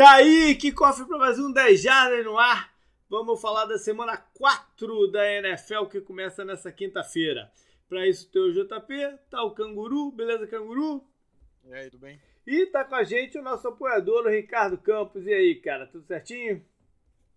Tá aí, que cofre para mais um 10 Jardas no ar. Vamos falar da semana 4 da NFL que começa nessa quinta-feira. Para isso tem o JP, tá o Canguru, beleza Canguru? E aí, tudo bem? E tá com a gente o nosso apoiador, o Ricardo Campos. E aí, cara, tudo certinho?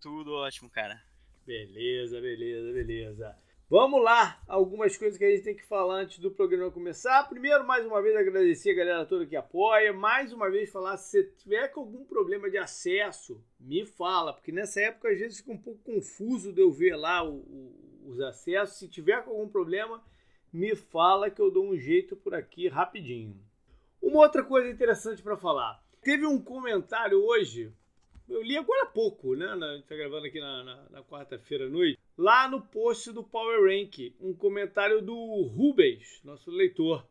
Tudo ótimo, cara. Beleza, beleza, beleza. Vamos lá, algumas coisas que a gente tem que falar antes do programa começar. Primeiro, mais uma vez, agradecer a galera toda que apoia. Mais uma vez, falar: se você tiver com algum problema de acesso, me fala, porque nessa época às vezes fica um pouco confuso de eu ver lá o, o, os acessos. Se tiver com algum problema, me fala que eu dou um jeito por aqui rapidinho. Uma outra coisa interessante para falar: teve um comentário hoje eu li agora há pouco, né? A gente tá gravando aqui na, na, na quarta-feira à noite. Lá no post do Power Rank, um comentário do Rubens, nosso leitor.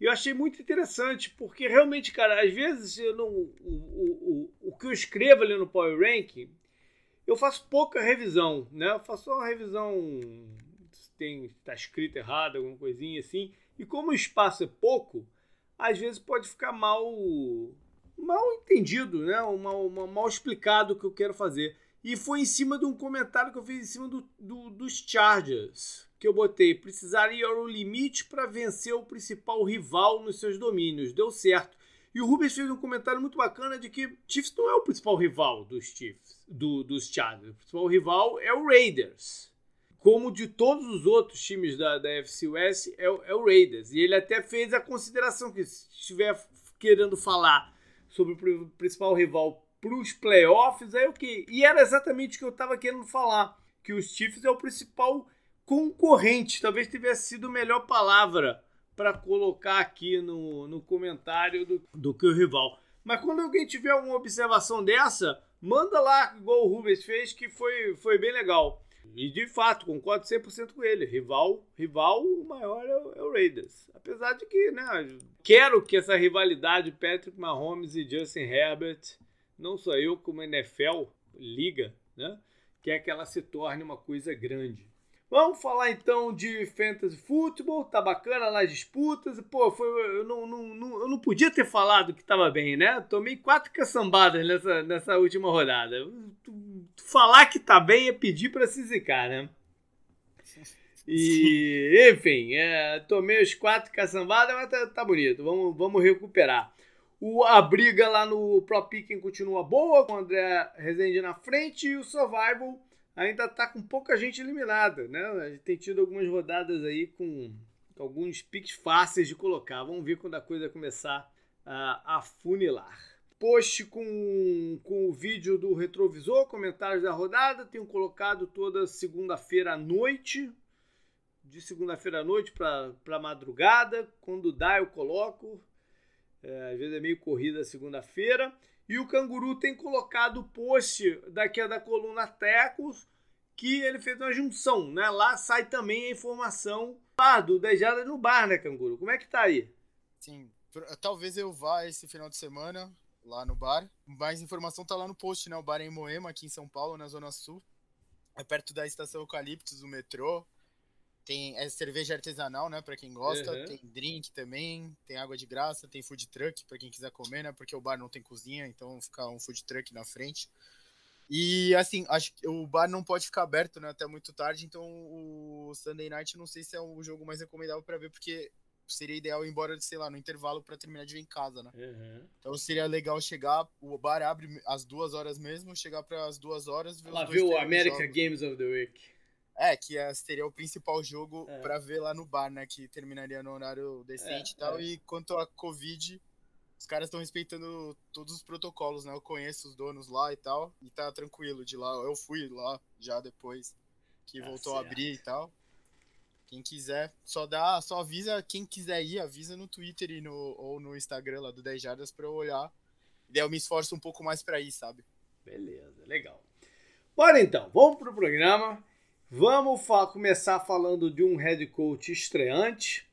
E eu achei muito interessante, porque realmente, cara, às vezes eu não, o, o, o, o que eu escrevo ali no Power Rank, eu faço pouca revisão, né? Eu faço uma revisão se tem está escrito errado, alguma coisinha assim. E como o espaço é pouco, às vezes pode ficar mal mal entendido, né? Mal, mal, mal explicado o que eu quero fazer. E foi em cima de um comentário que eu fiz em cima do, do dos Chargers. Que eu botei, precisaria o limite para vencer o principal rival nos seus domínios. Deu certo. E o Rubens fez um comentário muito bacana de que Chiefs não é o principal rival dos Chiefs, do, dos Chargers. O principal rival é o Raiders. Como de todos os outros times da, da FC West, é, é o Raiders. E ele até fez a consideração que se estiver querendo falar sobre o principal rival para os playoffs, aí o que? E era exatamente o que eu estava querendo falar, que os Chiefs é o principal concorrente, talvez tivesse sido a melhor palavra para colocar aqui no, no comentário do, do que o rival. Mas quando alguém tiver uma observação dessa, manda lá, igual o Rubens fez, que foi, foi bem legal. E de fato, concordo 100% com ele. Rival, rival o maior é o, é o, Raiders. Apesar de que, né, quero que essa rivalidade Patrick Mahomes e Justin Herbert, não só eu, como a NFL, liga, né, quer que ela se torne uma coisa grande. Vamos falar então de fantasy football, tá bacana lá as disputas. Pô, foi, eu, não, não, não, eu não podia ter falado que tava bem, né? Tomei quatro caçambadas nessa, nessa última rodada. Falar que tá bem é pedir para se zicar, né? E, enfim, é, tomei os quatro caçambadas, mas tá, tá, bonito. Vamos, vamos recuperar. O, a briga lá no Pro Picking continua boa, com o André Rezende na frente e o Survival ainda tá com pouca gente eliminada, né? A gente tem tido algumas rodadas aí com alguns piques fáceis de colocar. Vamos ver quando a coisa começar a, a funilar. Post com, com o vídeo do retrovisor, comentários da rodada. Tenho colocado toda segunda-feira à noite. De segunda-feira à noite para madrugada. Quando dá, eu coloco. É, às vezes é meio corrida segunda-feira. E o Canguru tem colocado o post daqui da coluna Tecos, que ele fez uma junção, né? Lá sai também a informação do Dejada no bar, né, Canguru? Como é que tá aí? Sim, talvez eu vá esse final de semana lá no bar. Mais informação tá lá no post, né? O bar é em Moema, aqui em São Paulo, na Zona Sul. É perto da estação Eucaliptus, do metrô. Tem é cerveja artesanal, né, para quem gosta. Uhum. Tem drink também, tem água de graça, tem food truck para quem quiser comer, né? Porque o bar não tem cozinha, então fica um food truck na frente. E assim, acho que o bar não pode ficar aberto, né, até muito tarde, então o Sunday Night não sei se é o jogo mais recomendável para ver, porque seria ideal ir embora, sei lá, no intervalo para terminar de ver em casa, né? Uhum. Então seria legal chegar, o bar abre às duas horas mesmo, chegar para as duas horas ver Lá ver o America jogos. Games of the Week. É, que é, seria o principal jogo é. para ver lá no bar, né? Que terminaria no horário decente é, e tal. É. E quanto a Covid, os caras estão respeitando todos os protocolos, né? Eu conheço os donos lá e tal. E tá tranquilo de lá. Eu fui lá já depois que tá voltou certo. a abrir e tal. Quem quiser, só dá, só avisa quem quiser ir, avisa no Twitter e no, ou no Instagram lá do 10 Jardas pra eu olhar. E daí eu me esforço um pouco mais pra ir, sabe? Beleza, legal. Bora então, vamos pro programa. Vamos fa começar falando de um head coach estreante.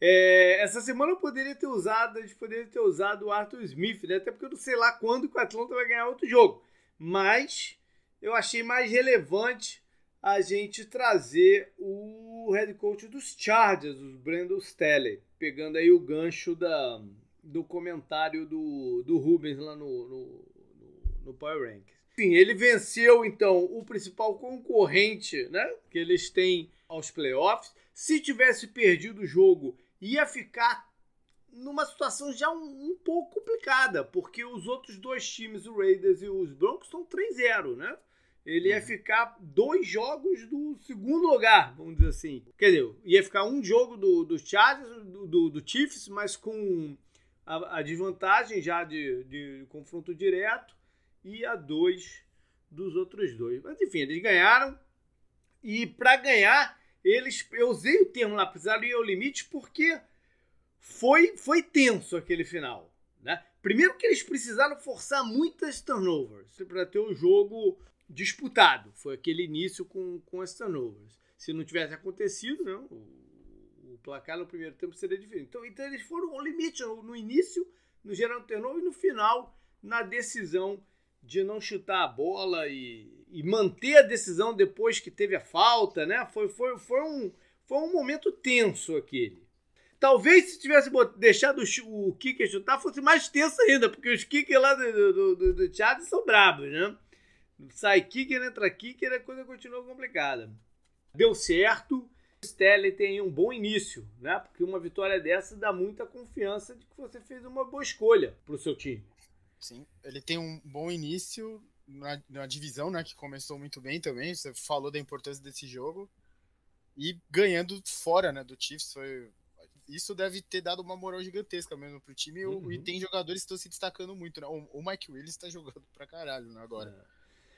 É, essa semana eu poderia ter usado, a gente poderia ter usado o Arthur Smith, né? Até porque eu não sei lá quando que o Atlanta vai ganhar outro jogo. Mas eu achei mais relevante a gente trazer o head coach dos Chargers, o Brandon Staley, pegando aí o gancho da, do comentário do, do Rubens lá no, no, no Power Rankings. Enfim, ele venceu então o principal concorrente, né, que eles têm aos playoffs. Se tivesse perdido o jogo, ia ficar numa situação já um, um, pouco complicada, porque os outros dois times, o Raiders e os Broncos, estão 3-0, né? Ele ia uhum. ficar dois jogos do segundo lugar, vamos dizer assim. Quer dizer, ia ficar um jogo do, do Chargers, do, do, do Chiefs, mas com a, a desvantagem já de, de confronto direto, e a dois dos outros dois. Mas enfim, eles ganharam. E para ganhar, eles. Eu usei o termo lá, precisaram ir ao limite, porque foi, foi tenso aquele final. Né? Primeiro que eles precisaram forçar muitas turnovers para ter o jogo disputado. Foi aquele início com, com as turnovers. Se não tivesse acontecido, não, o, o placar no primeiro tempo seria diferente. Então, então eles foram ao limite no, no início, no geral turnover, e no final, na decisão de não chutar a bola e, e manter a decisão depois que teve a falta. Né? Foi, foi, foi, um, foi um momento tenso aquele. Talvez se tivesse deixado o kicker chutar, fosse mais tenso ainda, porque os kickers lá do, do, do, do Thiago são brabos, né? Sai kicker, entra kicker, a coisa continua complicada. Deu certo. O Stelly tem um bom início, né? Porque uma vitória dessa dá muita confiança de que você fez uma boa escolha para o seu time. Sim, ele tem um bom início na, na divisão, né? Que começou muito bem também. Você falou da importância desse jogo. E ganhando fora, né? Do Chiefs foi isso deve ter dado uma moral gigantesca mesmo pro time. Uhum. E tem jogadores que estão se destacando muito, né? O, o Mike Willis tá jogando pra caralho né, agora.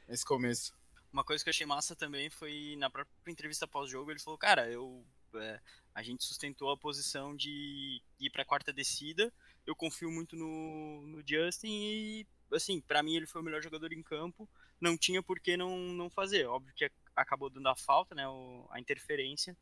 É. Nesse começo. Uma coisa que eu achei massa também foi na própria entrevista pós-jogo, ele falou, cara, eu. É, a gente sustentou a posição de ir pra quarta descida. Eu confio muito no, no Justin e, assim, para mim ele foi o melhor jogador em campo. Não tinha por que não, não fazer. Óbvio que acabou dando a falta, né? O, a interferência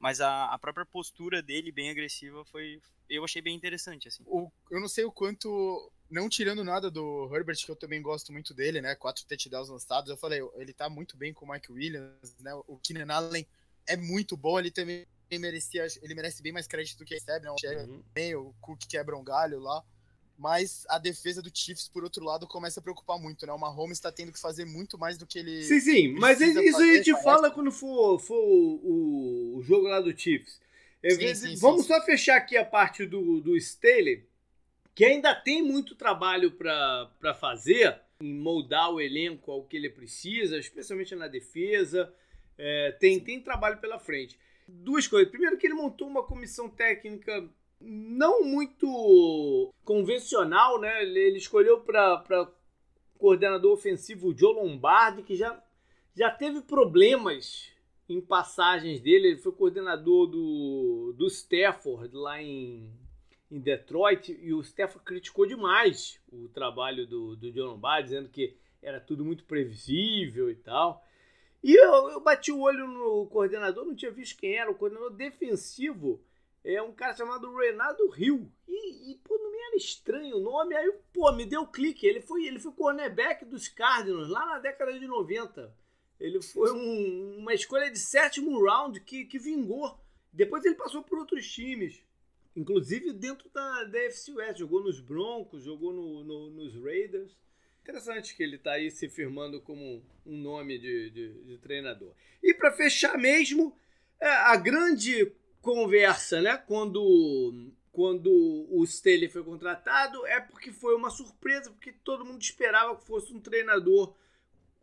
mas a, a própria postura dele, bem agressiva, foi. Eu achei bem interessante, assim. O, eu não sei o quanto. Não tirando nada do Herbert, que eu também gosto muito dele, né? Quatro touchdowns lançados. Eu falei, ele tá muito bem com o Mike Williams, né? O Keenan Allen é muito bom, ele também merecia, ele merece bem mais crédito do que recebe, né? O, uhum. o Cook quebra um galho lá mas a defesa do Chiefs, por outro lado, começa a preocupar muito, né? O Mahomes está tendo que fazer muito mais do que ele. Sim, sim, mas isso a gente fala quando for, for o, o, jogo lá do Chiefs. Sim, sim, Vamos sim, só fechar aqui a parte do, do Staley, que ainda tem muito trabalho para fazer em moldar o elenco ao que ele precisa, especialmente na defesa. É, tem, tem trabalho pela frente. Duas coisas. Primeiro, que ele montou uma comissão técnica não muito convencional, né? Ele, escolheu para coordenador ofensivo o Joe Lombardi, que já, já teve problemas em passagens dele. Ele foi coordenador do, do Stafford lá em, em Detroit e o Stafford criticou demais o trabalho do, do Joe Lombardi, dizendo que era tudo muito previsível e tal. E eu, eu bati o olho no coordenador, não tinha visto quem era, o coordenador defensivo é um cara chamado Renato Rio. E, e, pô, não me era estranho o nome. Aí, pô, me deu clique. Ele foi, ele foi cornerback dos Cardinals lá na década de 90. Ele foi um, uma escolha de sétimo round que, que vingou. Depois ele passou por outros times. Inclusive dentro da, da FC West. Jogou nos Broncos, jogou no, no, nos Raiders. Interessante que ele está aí se firmando como um nome de, de, de treinador. E para fechar mesmo, é, a grande conversa, né? Quando, quando o Staley foi contratado, é porque foi uma surpresa, porque todo mundo esperava que fosse um treinador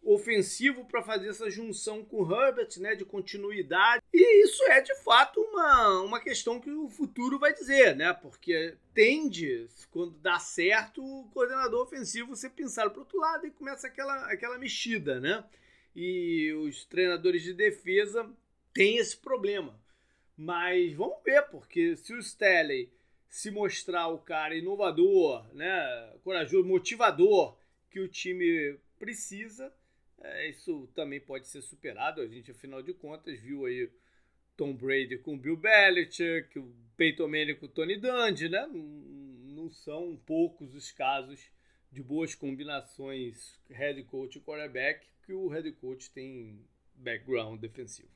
ofensivo para fazer essa junção com o Herbert, né, de continuidade. E isso é de fato uma, uma questão que o futuro vai dizer, né? Porque tende, quando dá certo, o coordenador ofensivo ser pensado para outro lado e começa aquela, aquela mexida, né? E os treinadores de defesa têm esse problema. Mas vamos ver, porque se o Stanley se mostrar o cara inovador, né, corajoso, motivador que o time precisa, é, isso também pode ser superado. A gente, afinal de contas, viu aí Tom Brady com Bill Belichick, o Peyton Manning com Tony Dungy, né? Não, são poucos os casos de boas combinações head coach e quarterback que o head coach tem background defensivo.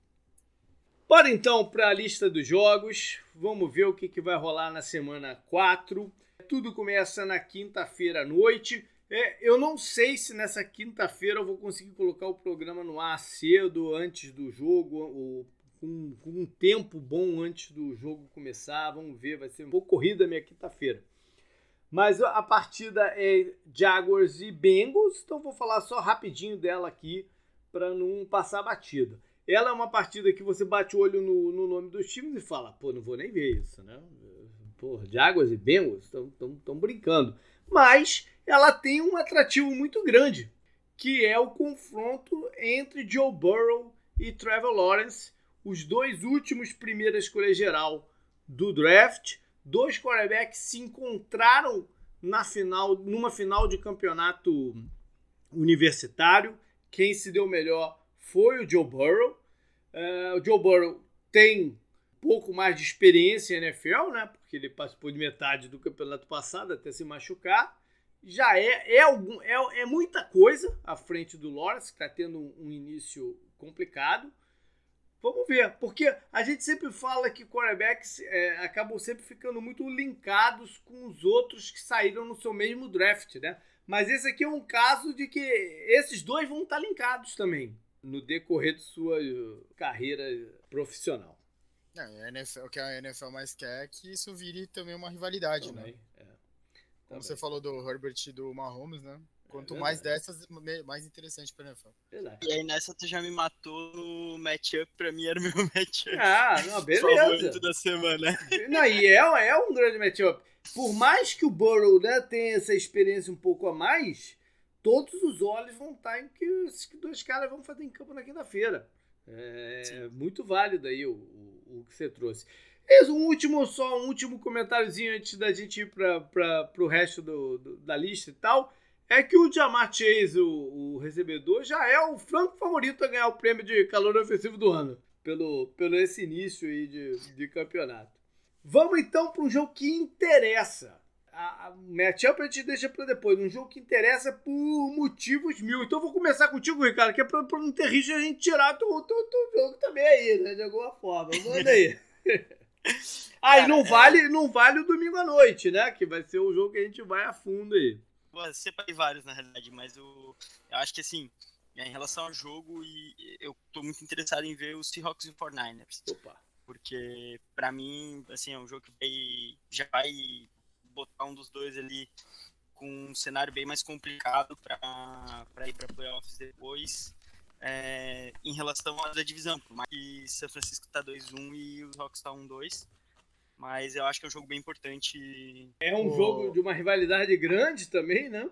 Bora então para a lista dos jogos. Vamos ver o que, que vai rolar na semana 4. Tudo começa na quinta-feira à noite. É, eu não sei se nessa quinta-feira eu vou conseguir colocar o programa no ar cedo, antes do jogo, ou com, com, um tempo bom antes do jogo começar. Vamos ver, vai ser um pouco corrida a minha quinta-feira. Mas a partida é Jaguars e Bengals, então vou falar só rapidinho dela aqui para não passar batida. Ela é uma partida que você bate o olho no, no, nome dos times e fala, pô, não vou nem ver isso, né? Pô, Jaguars e Bengals estão brincando. Mas ela tem um atrativo muito grande, que é o confronto entre Joe Burrow e Trevor Lawrence, os dois últimos primeira escolha geral do draft. Dois quarterbacks se encontraram na final, numa final de campeonato universitário. Quem se deu melhor foi o Joe Burrow. Uh, o Joe Burrow tem pouco mais de experiência em NFL, né? Porque ele participou de metade do campeonato passado até se machucar. Já é, é, algum, é, é muita coisa à frente do Lawrence, que está tendo um, um início complicado. Vamos ver, porque a gente sempre fala que quarterbacks é, acabam sempre ficando muito linkados com os outros que saíram no seu mesmo draft, né? Mas esse aqui é um caso de que esses dois vão estar linkados também no decorrer de sua carreira profissional. NFL, o que a NFL mais quer é que isso vire também uma rivalidade, né? também, né? É. Como você falou do Herbert e do Mahomes, né? Quanto é mais dessas, mais interessante pra NFL. Verdade. E aí nessa tu já me matou no matchup, pra mim era o meu matchup. Ah, não, beleza. da semana. Não, e é, é um grande matchup. Por mais que o Burrow né, tenha essa experiência um pouco a mais, todos os olhos vão estar em que os dois caras vão fazer em campo na quinta-feira. É Sim. muito válido aí o, o, o, que você trouxe. Isso, um último só, um último comentáriozinho antes da gente ir para o resto do, do, da lista e tal é que o Jamar Chase, o, o, recebedor, já é o franco favorito a ganhar o prêmio de calor ofensivo do ano, pelo, pelo esse início aí de, de campeonato. Vamos então para um jogo que interessa. A, a matchup a gente deixa para depois. Um jogo que interessa por motivos mil. Então vou começar contigo, Ricardo, que é para não ter risco a gente tirar o jogo também aí, né? De alguma forma. Manda aí. aí ah, não, é... vale, não vale o domingo à noite, né? Que vai ser o jogo que a gente vai a fundo aí separei vários na realidade, mas eu, eu acho que assim, em relação ao jogo, e eu tô muito interessado em ver os Seahawks e 49ers. Opa. Porque para mim, assim, é um jogo que vai, já vai botar um dos dois ali com um cenário bem mais complicado para ir para playoffs depois. É, em relação à da divisão, por mais que São Francisco tá 2-1 e os Hawks tá 1-2. Mas eu acho que é um jogo bem importante. É um o... jogo de uma rivalidade grande também, né?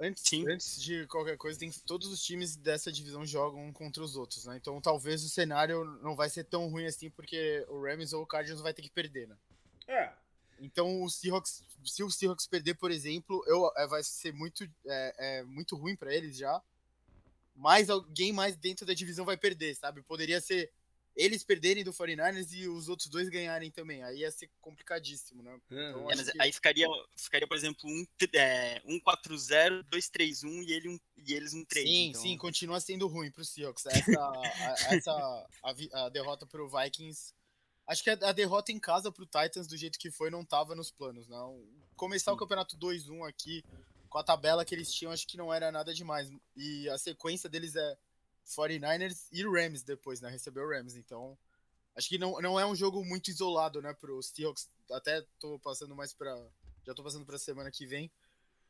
Antes, Sim. antes de qualquer coisa, tem, todos os times dessa divisão jogam um contra os outros, né? Então talvez o cenário não vai ser tão ruim assim, porque o Rams ou o Cardinals vai ter que perder, né? É. Então o Seahawks, se o Seahawks perder, por exemplo, eu, é, vai ser muito, é, é muito ruim para eles já. Mas alguém mais dentro da divisão vai perder, sabe? Poderia ser eles perderem do 49ers e os outros dois ganharem também. Aí ia ser complicadíssimo, né? Então, é, que... Aí ficaria, ficaria, por exemplo, um, é, um 4-0, 2-3-1 e, ele um, e eles um 3. Sim, então... sim, continua sendo ruim pro Seahawks. Essa, a, essa a, a derrota pro Vikings. Acho que a, a, derrota em casa pro Titans, do jeito que foi, não tava nos planos, não. Começar sim. o campeonato 2-1 aqui, com a tabela que eles tinham, acho que não era nada demais. E a sequência deles é 49ers e Rams depois, né? Recebeu o Rams, então acho que não, não é um jogo muito isolado, né, pro Seahawks. Até tô passando mais para já tô passando para semana que vem.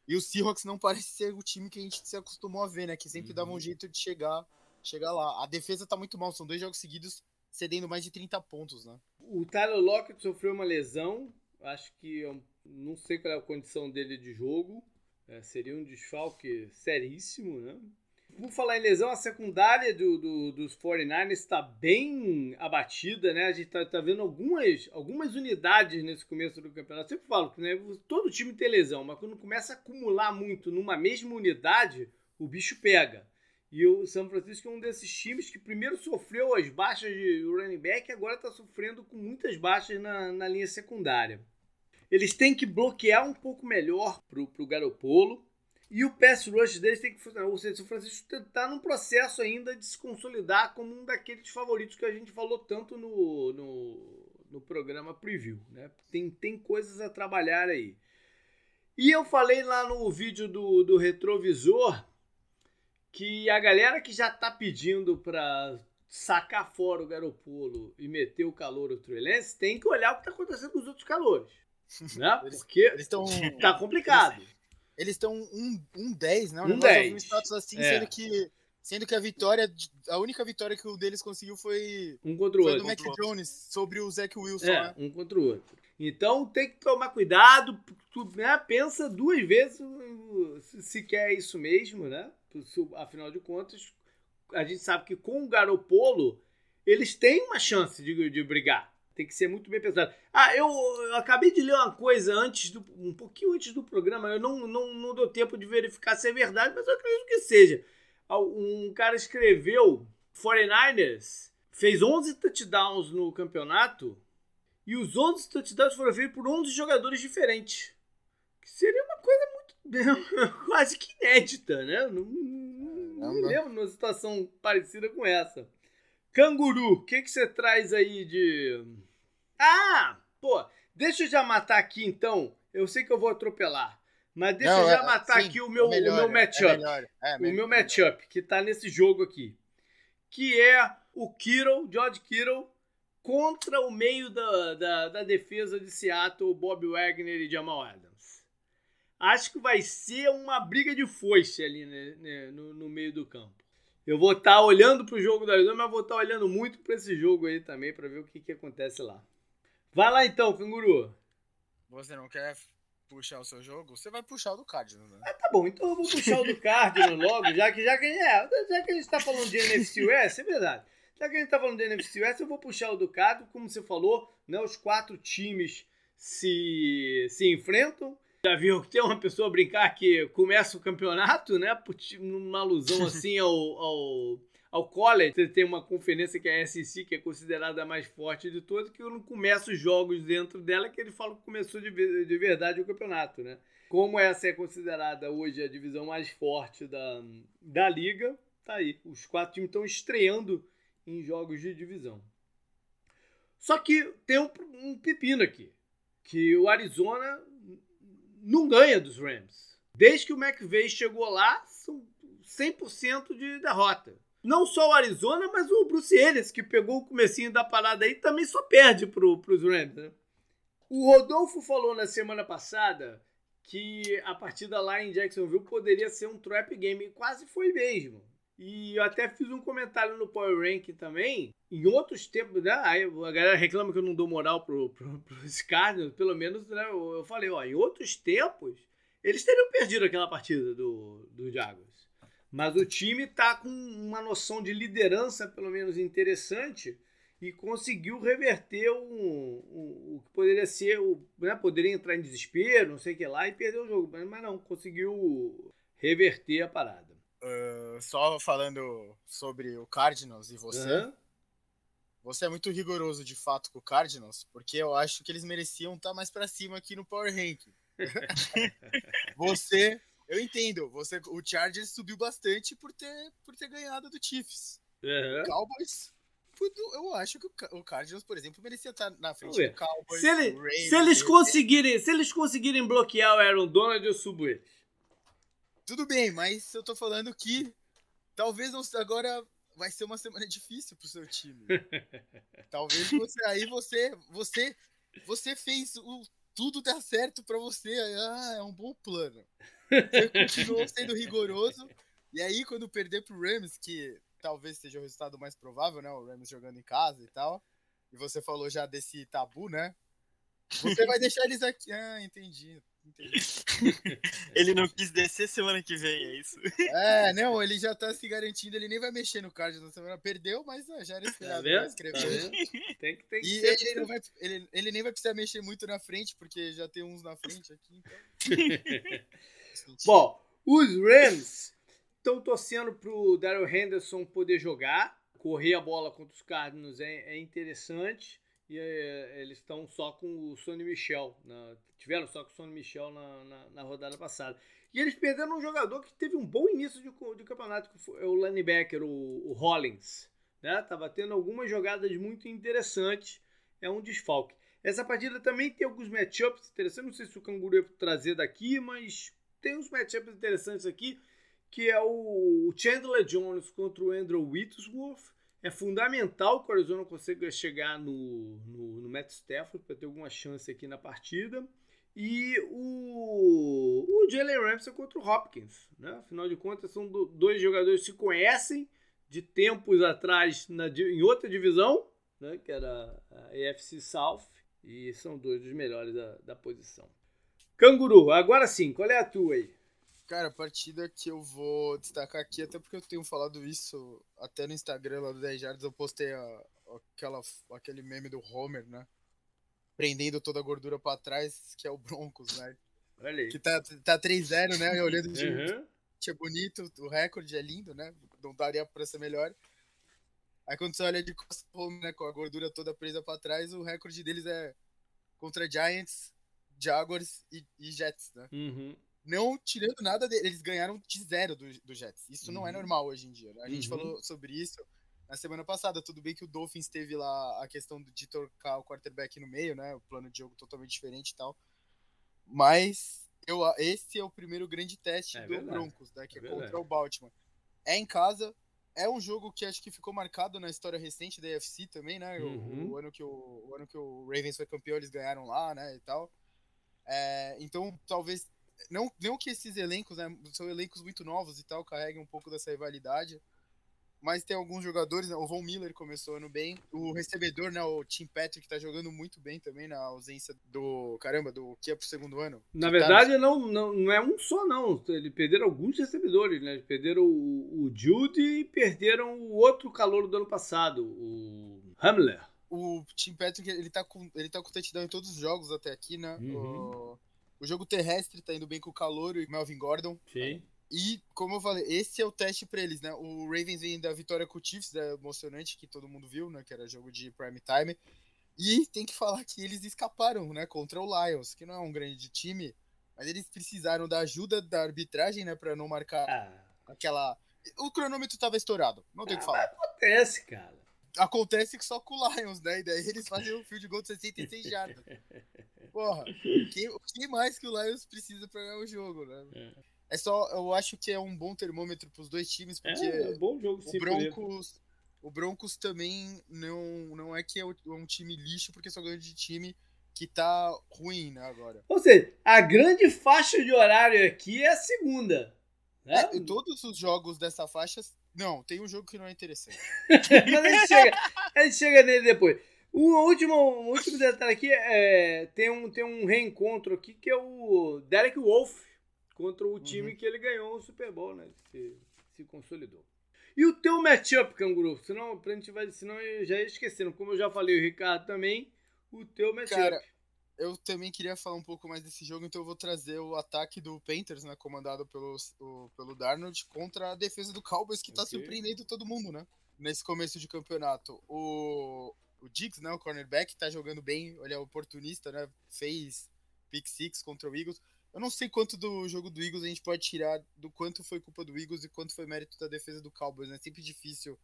E o Seahawks não parece ser o time que a gente se acostumou a ver, né, que sempre uhum. dava um uhum. jeito de chegar, chegar lá. A defesa tá muito mal, são dois jogos seguidos cedendo mais de 30 pontos, né? O Tyler Lockett sofreu uma lesão, acho que eu não sei qual é a condição dele de jogo. É, seria um desfalque seríssimo, né? Por falar em lesão, a secundária do, do, dos 49ers está bem abatida, né? A gente está tá vendo algumas, algumas unidades nesse começo do campeonato. Eu sempre falo que né, todo time tem lesão, mas quando começa a acumular muito numa mesma unidade, o bicho pega. E o São Francisco é um desses times que primeiro sofreu as baixas de running back e agora está sofrendo com muitas baixas na, na linha secundária. Eles têm que bloquear um pouco melhor para o Garopolo. E o pass rush deles tem que funcionar. Ou seja, o Francisco está num processo ainda de se consolidar como um daqueles favoritos que a gente falou tanto no, no, no programa preview. Né? Tem, tem coisas a trabalhar aí. E eu falei lá no vídeo do, do retrovisor que a galera que já tá pedindo para sacar fora o Garopolo e meter o calor Truelense tem que olhar o que tá acontecendo com os outros calores. Né? Porque Eles estão. tá complicado. Eles estão um, um 10, né? Um negócio, 10. algum status assim, É. sendo que. Sendo que a vitória. A única vitória que o deles conseguiu foi. Um contra o outro. do Mac Jones sobre o Zach Wilson, É, né? um contra o outro. Então tem que tomar cuidado, tu, né? pensa duas vezes se, quer isso mesmo, né? Afinal de contas, a gente sabe que com o Garopolo eles têm uma chance de, de brigar. Tem que ser muito bem pensado. Ah, eu, eu acabei de ler uma coisa antes do, um pouquinho antes do programa. Eu não, não, não deu tempo de verificar se é verdade, mas eu acredito que seja. Um cara escreveu 49ers fez 11 touchdowns no campeonato e os 11 touchdowns foram feitos por 11 jogadores diferentes. Que seria uma coisa muito. quase que inédita, né? Não, não me Caramba. lembro de uma situação parecida com essa. Canguru, o que, que você traz aí de. Ah! Pô, deixa eu já matar aqui então. Eu sei que eu vou atropelar. Mas deixa Não, eu já é- matar sim, aqui o meu, é melhor, o meu é matchup melhor, é o meu matchup que tá nesse jogo aqui, que é o Kittle, George Kittle, contra o meio da, da, da defesa de Seattle, Bob Wagner e Jamal Adams. Acho que vai ser uma briga de foice ali né, né, no, no meio do campo. Eu vou estar olhando pro jogo da Arizona, mas vou estar olhando muito para esse jogo aí também, para ver o que, que acontece lá. Vai lá então, canguru. Você não quer puxar o seu jogo? Você vai puxar o do Cardinals, né? Tá bom, então eu vou puxar o do Cardinals logo, já que, já que, é, já que a gente tá falando de NFC West, é verdade. Já que a gente tá falando de NFC West, eu vou puxar o do Cardinals, como você falou, né, os quatro times se, se enfrentam. Já viu que tem uma pessoa brincar que começa o campeonato, né, numa alusão assim ao, ao, ao college. Você tem uma conferência que é a SEC, que é considerada a mais forte de todas, que não começa os jogos dentro dela, que ele fala que começou de, de verdade o campeonato, né. Como essa é considerada hoje a divisão mais forte da, da liga, tá aí. Os quatro times estão estreando em jogos de divisão. Só que tem um, um pepino aqui. Que o Arizona não ganha dos Rams. Desde que o McVay chegou lá, são 100% de derrota. Não só o Arizona, mas o Bruce Ellis, que pegou o comecinho da parada aí, também só perde pro, pros Rams. Né? O Rodolfo falou na semana passada que a partida lá em Jacksonville poderia ser um trap game. E quase foi mesmo. E eu até fiz um comentário no Power Ranking também. Em outros tempos, né? Aí a galera reclama que eu não dou moral pro, pro, pros Cardinals. Pelo menos, né? Eu eu falei, ó, em outros tempos, eles teriam perdido aquela partida do, do Jaguars. Mas o time tá com uma noção de liderança, pelo menos interessante, e conseguiu reverter o, o, o que poderia ser, o, né, poderia entrar em desespero, não sei o que lá, e perder o jogo. Mas, mas não, conseguiu reverter a parada. Ah, só falando sobre o Cardinals e você. Aham. Você é muito rigoroso de fato com o Cardinals, porque eu acho que eles mereciam estar mais pra cima aqui no Power Ranking. você, eu entendo, você, o Chargers subiu bastante por ter, por ter ganhado do Chiefs. Aham. Cowboys, eu acho que o Ca- o Cardinals, por exemplo, merecia estar na frente ver. do Cowboys. Se, ele- do Ravens, se eles conseguirem, se eles conseguirem bloquear o Aaron Donald, eu subo eles. Tudo bem, mas eu tô falando que talvez agora vai ser uma semana difícil pro seu time. talvez você aí você você você fez o tudo dar certo pra você. Ah, é um bom plano. Você continuou sendo rigoroso e aí quando perder pro Rams, que talvez seja o resultado mais provável, né, o Rams jogando em casa e tal. E você falou já desse tabu, né? Você vai deixar eles aqui. Ah, entendi. entendi. Ele não quis descer semana que vem, é isso? É, não, ele já tá se garantindo, ele nem vai mexer no card na semana. Perdeu, mas ah, já era Tá esperado. vai escrever. Tá? Tem que, tem que E ele, não vai, ele, ele nem vai precisar mexer muito na frente, porque já tem uns na frente aqui. Então... Bom, os Rams estão torcendo pro Daryl Henderson poder jogar. Correr a bola contra os Cardinals é, é interessante. E é, eles estão só com o Sonny Michel. na- tiveram só com o Sonny Michel na, na, na rodada passada. E eles perderam um jogador que teve um bom início de, de campeonato, que foi o linebacker, o, o Hollins. Né? Tendo algumas jogadas muito interessantes. É um desfalque. Essa partida também tem alguns matchups interessantes. Não sei se o Canguru ia trazer daqui, mas tem uns matchups interessantes aqui, que é o Chandler Jones contra o Andrew Whitworth. É fundamental que o Arizona consiga chegar no, no, no Matt Stafford para ter alguma chance aqui na partida. E o, o Jalen Ramsey contra o Hopkins. Né? Afinal de contas, são do, dois jogadores que se conhecem de tempos atrás na, em outra divisão, né? que era a AFC South. E são dois dos melhores da, da posição. Canguru, agora sim, qual é a tua aí? Cara, a partida que eu vou destacar aqui, até porque eu tenho falado isso até no Instagram lá do 10 Jardas, eu postei a, aquela, aquele meme do Homer, né? Prendendo toda a gordura para trás, que é o Broncos, né? Olha aí. Que tá, tá 3-0, né? Olhando de. Uhum. É bonito, o recorde é lindo, né? Não daria pra ser melhor. Aí quando você olha de costas, né, com a gordura toda presa para trás, o recorde deles é contra Giants, Jaguars e, e Jets, né? Uhum. Não tirando nada deles, eles ganharam de zero do, do Jets. Isso uhum. não é uhum. normal hoje em dia. Né? A gente uhum. falou sobre isso na semana passada. Tudo bem que o Dolphins teve lá a questão de trocar o quarterback no meio, né? O plano de jogo totalmente diferente e tal. Mas eu, esse é o primeiro grande teste é do verdade. Broncos, né? Que é, é contra o Baltimore. É em casa, é um jogo que acho que ficou marcado na história recente da UFC também, né? Uhum. O, o, ano que o, o, ano que o Ravens foi campeão, eles ganharam lá, né? E tal. É, então, talvez. Não, não que esses elencos, né? São elencos muito novos e tal, carreguem um pouco dessa rivalidade mas tem alguns jogadores, né? O Von Miller começou ano bem. O recebedor, né? O Tim Patrick tá jogando muito bem também na ausência do. Caramba, do que é pro segundo ano. Na tá verdade, não, não, não é um só, não. Eles perderam alguns recebedores, né? Eles perderam o, o Jude e perderam o outro calor do ano passado, o Hamler. O Tim Patrick, ele tá com, ele tá com touchdown em todos os jogos até aqui, né? Uhum. O, o jogo terrestre tá indo bem com o calor e o Melvin Gordon. Sim. E, como eu falei, esse é o teste para eles, né? O Ravens vem da vitória com o Chiefs, é emocionante, que todo mundo viu, né? Que era jogo de prime time. E tem que falar que eles escaparam, né? Contra o Lions, que não é um grande time, mas eles precisaram da ajuda da arbitragem, né? Pra não marcar ah. aquela. O cronômetro tava estourado, não tem o ah, que falar. Acontece, cara. Acontece que só com o Lions, né? E daí eles fazem um field goal de 66 jardas. Porra, quem, quem mais que o Lions precisa pra ganhar o jogo, né? É. É só, eu acho que é um bom termômetro para os dois times, porque é, é um bom jogo, o Broncos, o Broncos também não, não é que é um time lixo, porque só ganha de time que tá ruim, né, agora. Ou seja, a grande faixa de horário aqui é a segunda. Né? É, todos os jogos dessa faixa. Não, tem um jogo que não é interessante. Mas a gente, chega, a gente chega nele depois. O último, o último detalhe aqui é. Tem um, tem um reencontro aqui que é o Derek Wolf contra o time uhum. que ele ganhou o Super Bowl, né? Se, se consolidou. E o teu matchup, Canguru? Senão, pra gente vai, senão eu já ia esquecendo. Como eu já falei, o Ricardo também, o teu matchup. Cara, eu também queria falar um pouco mais desse jogo, então eu vou trazer o ataque do Panthers, né? Comandado pelo, o, pelo Darnold, contra a defesa do Cowboys, que tá okay. surpreendendo todo mundo, né? Nesse começo de campeonato. O, o Diggs, né? O cornerback, tá jogando bem, ele é oportunista, né? Fez pick six contra o Eagles. Eu não sei quanto do jogo do Eagles a gente pode tirar do quanto foi culpa do Eagles e quanto foi mérito da defesa do Cowboys, né? É sempre difícil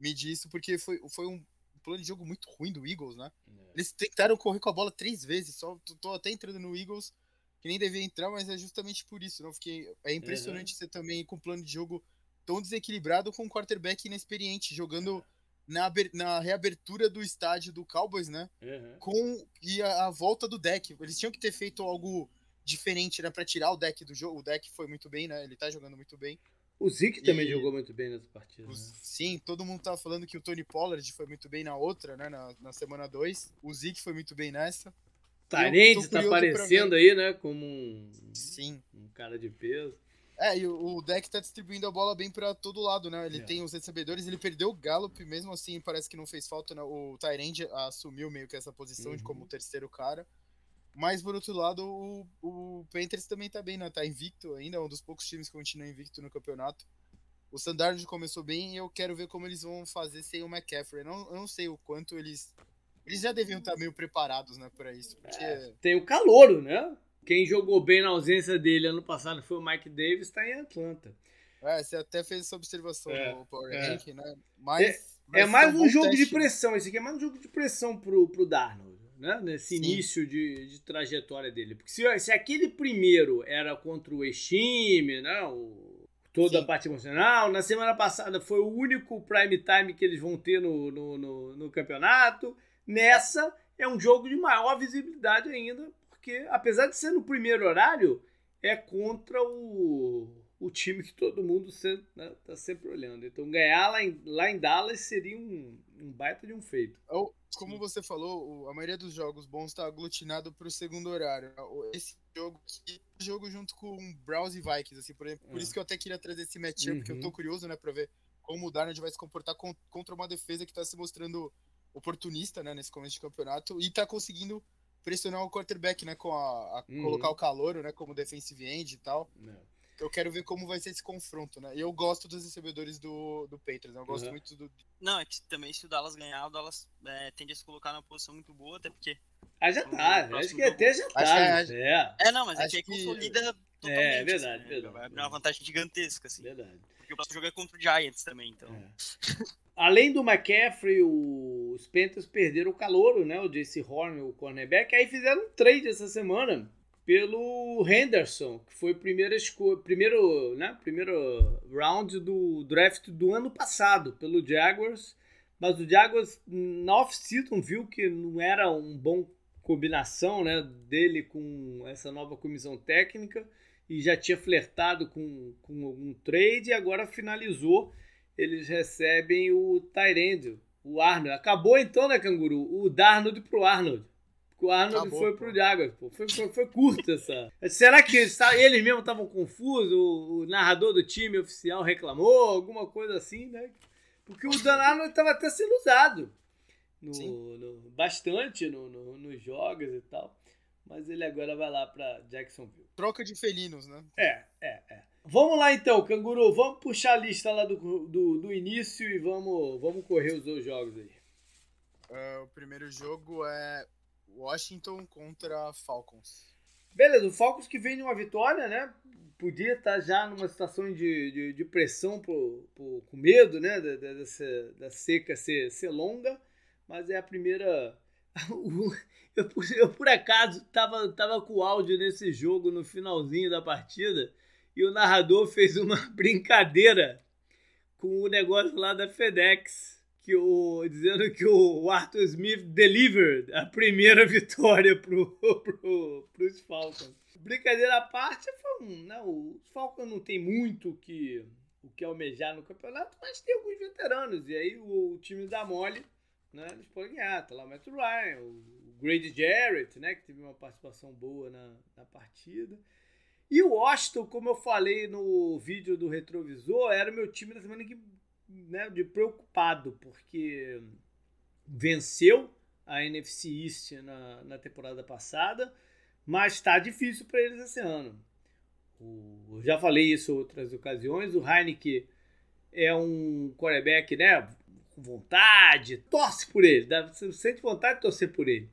medir isso, porque foi, foi um plano de jogo muito ruim do Eagles, né? É. Eles tentaram correr com a bola três vezes, só tô até entrando no Eagles, que nem devia entrar, mas é justamente por isso, não? Fiquei, é impressionante uhum. você também com um plano de jogo tão desequilibrado com um quarterback inexperiente, jogando uhum. na, na reabertura do estádio do Cowboys, né? Uhum. Com e a, a volta do deck. Eles tinham que ter feito algo diferente, né? Pra tirar o deck do jogo. O deck foi muito bem, né? Ele tá jogando muito bem. O Zeke e... também jogou muito bem nessa partida. Né? Sim, todo mundo tava falando que o Tony Pollard foi muito bem na outra, né? Na, na semana 2. O Zeke foi muito bem nessa. Tarente tá aparecendo aí, né? Como um, Sim. um cara de peso. É, e o, o deck tá distribuindo a bola bem para todo lado, né? Ele é. tem os recebedores, ele perdeu o Gallup, mesmo assim parece que não fez falta, né? O Tyrande assumiu meio que essa posição uhum. de como terceiro cara. Mas, por outro lado, o, o Panthers também tá bem, né? Tá invicto ainda, é um dos poucos times que continua invicto no campeonato. O Standard começou bem e eu quero ver como eles vão fazer sem o McCaffrey. Eu não, eu não sei o quanto eles. Eles já deviam estar meio preparados, né, pra isso. Porque... É, tem o calouro, né? Quem jogou bem na ausência dele ano passado foi o Mike Davis, tá em Atlanta. É, você até fez essa observação é, no Power é. Rank, né? Mas, é, é mais um jogo teste. de pressão. Esse aqui é mais um jogo de pressão pro, pro Darnold né? Nesse Sim. início de, de, trajetória dele. Porque se, se aquele primeiro era contra o Estime, né? O, toda Sim. a parte emocional. Na semana passada foi o único prime time que eles vão ter no, no, no, no campeonato. Nessa é um jogo de maior visibilidade ainda, porque apesar de ser no primeiro horário, é contra o, o time que todo mundo está né, tá sempre olhando. Então ganhar lá em, lá em Dallas seria um, um baita de um feito. Como você falou, a maioria dos jogos bons está aglutinado para o segundo horário. Esse jogo aqui, jogo junto com Browns e Vikings, assim, por, exemplo, por é. isso que eu até queria trazer esse matchup, uhum. porque eu tô uhum. curioso, né, para ver como o Darnold vai se comportar contra uma defesa que está se mostrando oportunista, né, nesse começo de campeonato e está conseguindo pressionar o quarterback, né, com a, a uhum. colocar o calor, né, como defensive end e tal. É. Eu quero ver como vai ser esse confronto, né? E eu gosto dos recebedores do, do Patriots, né? Eu gosto uhum. muito do. Não, é que também se o Dallas ganhar, o Dallas é, tende a se colocar numa posição muito boa, até porque. Ah, já tá. Acho que até já tá. Acho é, é. é, não, mas é que consolida totalmente. É, verdade, assim, verdade. Vai abrir uma vantagem gigantesca, assim. Verdade. Porque o próximo jogo é contra o Giants também, então. É. Além do McCaffrey, os Panthers perderam o calouro, né? O JC Horn, o cornerback. Aí fizeram um trade essa semana pelo Henderson, que foi primeira primeiro, né, primeiro round do draft do ano passado pelo Jaguars, mas o Jaguars na off-season viu que não era um bom combinação, né, dele com essa nova comissão técnica e já tinha flertado com, com algum trade e agora finalizou. Eles recebem o Tyrande, o Arnold. Acabou então, né, Canguru? O Darnold pro Arnold. O Arnold Acabou, foi pro Jaguars, pô. Foi, foi, foi curta essa. Será que eles, eles mesmos estavam confusos? O, o, narrador do time oficial reclamou? Alguma coisa assim, né? Porque o Dan Arnold estava até sendo usado. No, no bastante no, no, nos jogos e tal. Mas ele agora vai lá para Jacksonville. Troca de felinos, né? É, é, é. Vamos lá então, Canguru. Vamos puxar a lista lá do, do, do início e vamos, vamos correr os dois jogos aí. Uh, o primeiro jogo é Washington contra Falcons. Beleza, o Falcons que vem de uma vitória, né? Podia estar já numa situação de, de, de pressão com medo, né? Da, dessa, da seca ser, ser longa, mas é a primeira. eu, por, eu, por acaso tava, tava com o áudio nesse jogo no finalzinho da partida e o narrador fez uma brincadeira com o negócio lá da FedEx que o, dizendo que o Arthur Smith delivered a primeira vitória pro, pro, pros Falcons. Brincadeira à parte, foi um, né, os Falcons não tem muito que, o que almejar no campeonato, mas tem alguns veteranos. E aí o, o time da mole, né, eles podem ganhar. Tá lá o Matt Ryan, o Grady Jarrett, né, que teve uma participação boa na, na partida. E o Washington, como eu falei no vídeo do retrovisor, era o meu time da semana que né, de preocupado, porque venceu a NFC East na, na temporada passada, mas está difícil para eles esse ano. O, já falei isso em outras ocasiões, o Heineken é um quarterback né, com vontade, torce por ele, dá, você sente vontade de torcer por ele.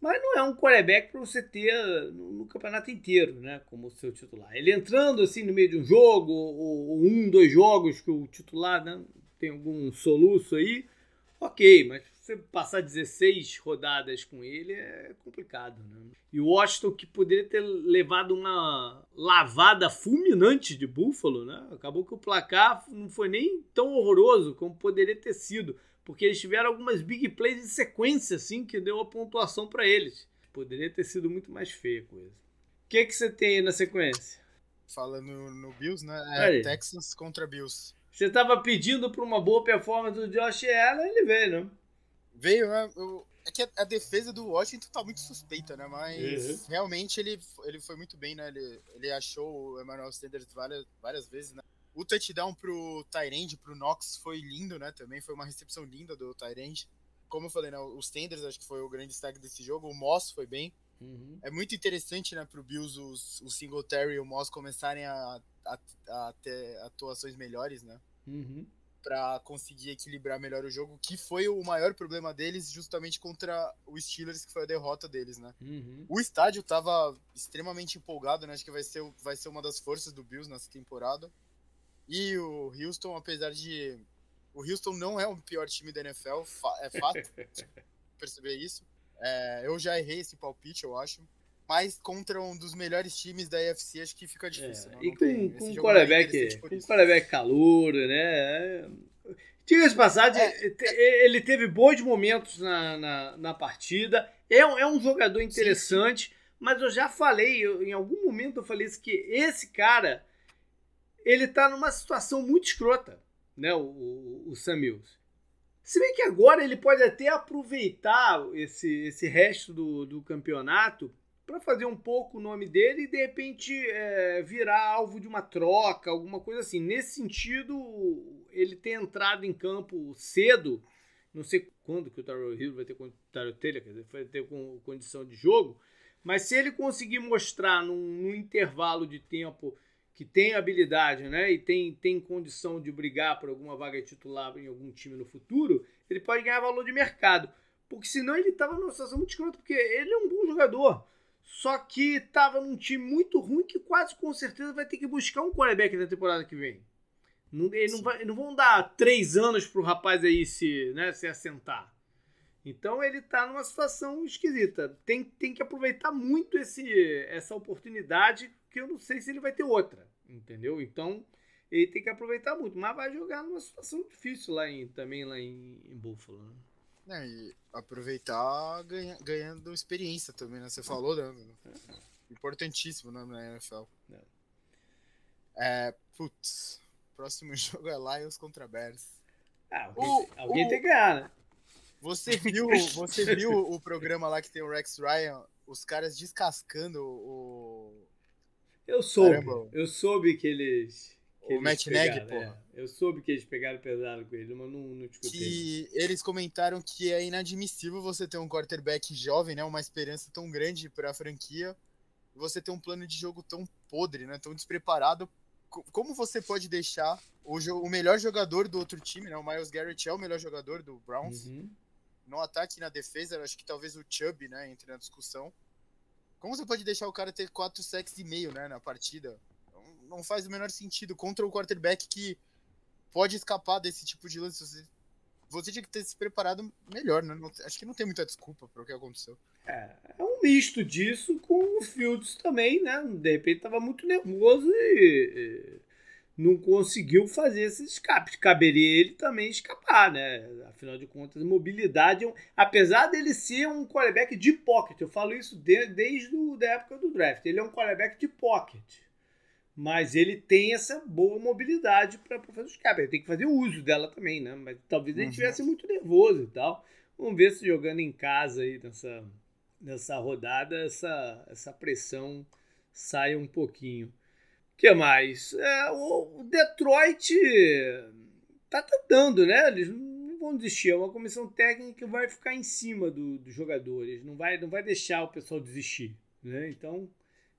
Mas não é um quarterback para você ter no, no, campeonato inteiro, né? Como seu titular. Ele entrando assim no meio de um jogo, ou, ou um, dois jogos que o titular né, tem algum soluço aí, ok, mas você passar 16 rodadas com ele é complicado, né? E o Washington que poderia ter levado uma lavada fulminante de Buffalo, né? Acabou que o placar não foi nem tão horroroso como poderia ter sido porque eles tiveram algumas big plays em sequência, assim, que deu a pontuação para eles. Poderia ter sido muito mais feia a coisa. O que, que você tem aí na sequência? Falando no, Bills, né? É Texans contra Bills. Você estava pedindo para uma boa performance do Josh Allen, ele veio, né? Veio, né? Eu, é que a, a, defesa do Washington tá muito suspeita, né? Mas uhum. realmente ele, ele foi muito bem, né? Ele, ele achou o Emmanuel Sanders várias, várias vezes, né? O touchdown pro Tyrande, pro Knox, foi lindo, né? Também foi uma recepção linda do Tyrande. Como eu falei, né? Os Tenders acho que foi o grande destaque desse jogo. O Moss foi bem. Uhum. É muito interessante, né, pro Bills os, o Singletary e o Moss começarem a, a, a ter atuações melhores, né? Uhum. Pra conseguir equilibrar melhor o jogo, que foi o maior problema deles justamente contra o Steelers, que foi a derrota deles, né? Uhum. O estádio tava extremamente empolgado, né? Acho que vai ser, vai ser uma das forças do Bills nessa temporada. E o Houston, apesar de. O Houston não é o pior time da NFL, é fato perceber isso. É, eu já errei esse palpite, eu acho. Mas contra um dos melhores times da UFC, acho que fica difícil. É, não, e não com, um é quarterback, com um isso. quarterback calor, né? É... Diga-se de passagem, É, te- ele teve bons momentos na, na, na partida. É um, é um jogador interessante, mas eu já falei, eu- em algum momento eu falei isso, que esse cara, ele tá numa situação muito escrota, né? O, o, o Sam Mills. Se bem que agora ele pode até aproveitar esse, esse resto do, do campeonato para fazer um pouco o nome dele e de repente é, virar alvo de uma troca, alguma coisa assim. Nesse sentido, ele ter entrado em campo cedo, não sei quando que o Tyrell Hill vai ter quer dizer, vai ter com- condição de jogo, mas se ele conseguir mostrar num, num intervalo de tempo que tem habilidade, né, e tem, tem condição de brigar por alguma vaga titular em algum time no futuro, ele pode ganhar valor de mercado. Porque senão ele estava numa situação muito escrota, porque ele é um bom jogador. Só que estava num time muito ruim que quase com certeza vai ter que buscar um quarterback na temporada que vem. Não, ele não, vai, não vão dar três anos pro rapaz aí se, né, se assentar. Então ele tá numa situação esquisita. Tem, tem que aproveitar muito esse, essa oportunidade, que eu não sei se ele vai ter outra. Entendeu? Então ele tem que aproveitar muito. Mas vai jogar numa situação difícil lá em, também lá em, em Buffalo. né? É, e aproveitar ganha- ganhando experiência também, né? Você falou, né? Importantíssimo né, na NFL. É, putz, próximo jogo é Lions contra Bears. Ah, alguém, O- alguém o- tem que ganhar, né? Você viu, você viu o programa lá que tem o Rex Ryan, os caras descascando o, Eu soube. Caramba. Eu soube que eles. Que o Matt pegaram, porra. é. Eu soube que eles pegaram pesado com ele, mas não, não escutei. que eles comentaram que é inadmissível você ter um quarterback jovem, né, uma esperança tão grande para a franquia, você ter um plano de jogo tão podre, né, tão despreparado. Co- Como você pode deixar o, o melhor jogador do outro time, né, o Miles Garrett é o melhor jogador do Browns, Uhum. no ataque e na defesa, acho que talvez o Chubb, né, entre na discussão. Como você pode deixar o cara ter quatro sacks e meio, né, na partida? Não- faz o menor sentido contra o quarterback que pode escapar desse tipo de lance. Você, você tinha que ter se preparado melhor, né? Não- acho que não tem muita desculpa para o que aconteceu. É, é um misto disso com o Fields também, né? De repente tava muito nervoso e não conseguiu fazer esse escape. Caberia ele também escapar, né? Afinal de contas, mobilidade, é apesar dele ser um quarterback de pocket, eu falo isso de- desde o, da época do draft. Ele é um quarterback de pocket. Mas ele tem essa boa mobilidade para fazer o escape. Ele tem que fazer uso dela também, né? Mas talvez ele Uhum. estivesse muito nervoso e tal. Vamos ver se jogando em casa aí nessa, nessa rodada essa, essa pressão sai um pouquinho. O que mais? É, o, Detroit tá tentando, né? Eles não vão desistir. É uma comissão técnica que vai ficar em cima do- dos jogadores. Não vai, não vai deixar o pessoal desistir. Né? Então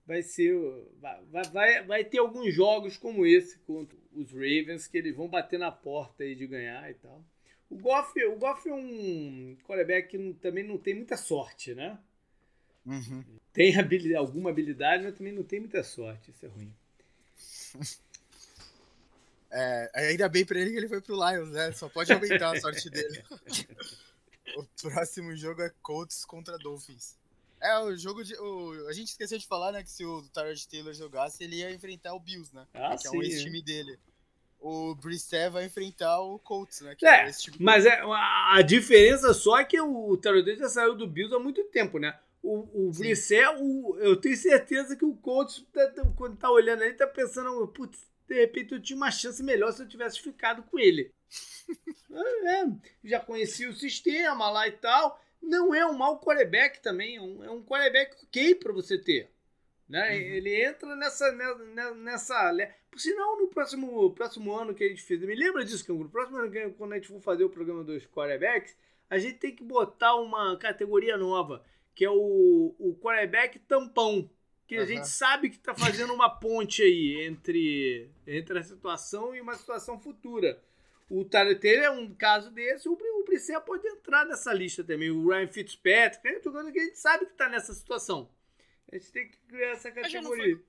vai ser. Vai, vai- vai, ter alguns jogos como esse contra os Ravens que eles vão bater na porta aí de ganhar e tal. O Goff, o Goff é um quarterback que também não tem muita sorte, né? Tem habili- alguma habilidade, mas também não tem muita sorte. Isso é ruim. É, ainda bem para ele que ele foi pro Lions, né? Só pode aumentar a sorte dele. o próximo jogo é Colts contra Dolphins. É, o jogo de. o- a gente esqueceu de falar, né? Que se o Tyrod Taylor jogasse, ele ia enfrentar o Bills, né? Ah, que é sim. um é. ex-time dele. O Brissett vai enfrentar o Colts, né? Que É, time Mas é, a, diferença só é que o Tarodez já saiu do Bills há muito tempo, né? O, o Sim. Brissett, o, eu tenho certeza que o coach, tá- quando tá olhando aí, tá pensando, putz, de repente eu tinha uma chance melhor se eu tivesse ficado com ele. É, é, já conhecia o sistema lá e tal. Não é um mau quarterback também, é um, é um quarterback ok pra você ter. Né? Uhum. Ele entra nessa, nessa, nessa. Por sinal, no próximo, próximo ano que a gente fez, me lembra disso, Canguru? No próximo ano, que- quando a gente for fazer o programa dos quarterbacks, a gente tem que botar uma categoria nova, que é o, o quarterback tampão. Que a Aham. gente sabe que está fazendo uma ponte aí entre, entre a situação e uma situação futura. O Tyler Taylor é um caso desse, o, o Brissett pode entrar nessa lista também. O Ryan Fitzpatrick, é um jogador que a gente sabe que está nessa situação. A gente tem que criar essa Mas categoria.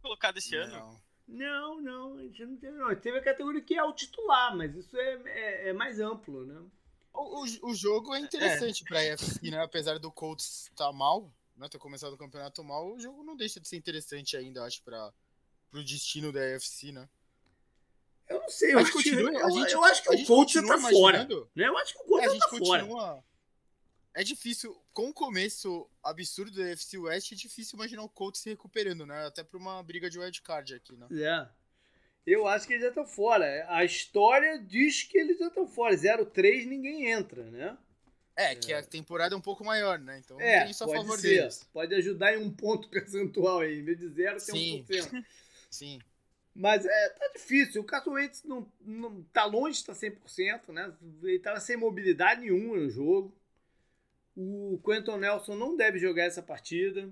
Colocado esse ano. Não. Não, não, a gente não teve, não. Teve a categoria que é o titular, mas isso é, é, é mais amplo, né? O, o, o jogo é interessante é. pra EFC, né? Apesar do Colts estar tá mal, né? Ter começado o campeonato mal, o jogo não deixa de ser interessante ainda, acho, pra, pro destino da EFC, né? Eu não sei, eu acho, continua, que, eu, gente, eu acho que o Colts tá fora. Né? Eu acho que o Colts é, tá continua, fora. É difícil, com o começo absurdo da UFC West, é difícil imaginar o Colts se recuperando, né? Até pra uma briga de wildcard aqui, né? É. Eu acho que eles já estão fora. A história diz que eles já estão fora. 0-3 ninguém entra, né? É, que é. a temporada é um pouco maior, né? Então é, tem isso a pode favor ser. deles. Pode ajudar em um ponto percentual aí. Em vez de zero, tem Sim. 1%. Sim. Mas é, tá difícil. O Carson Wentz não, não tá longe de estar 100%, né? Ele tava sem mobilidade nenhuma no jogo. O Quentin Nelson não deve jogar essa partida.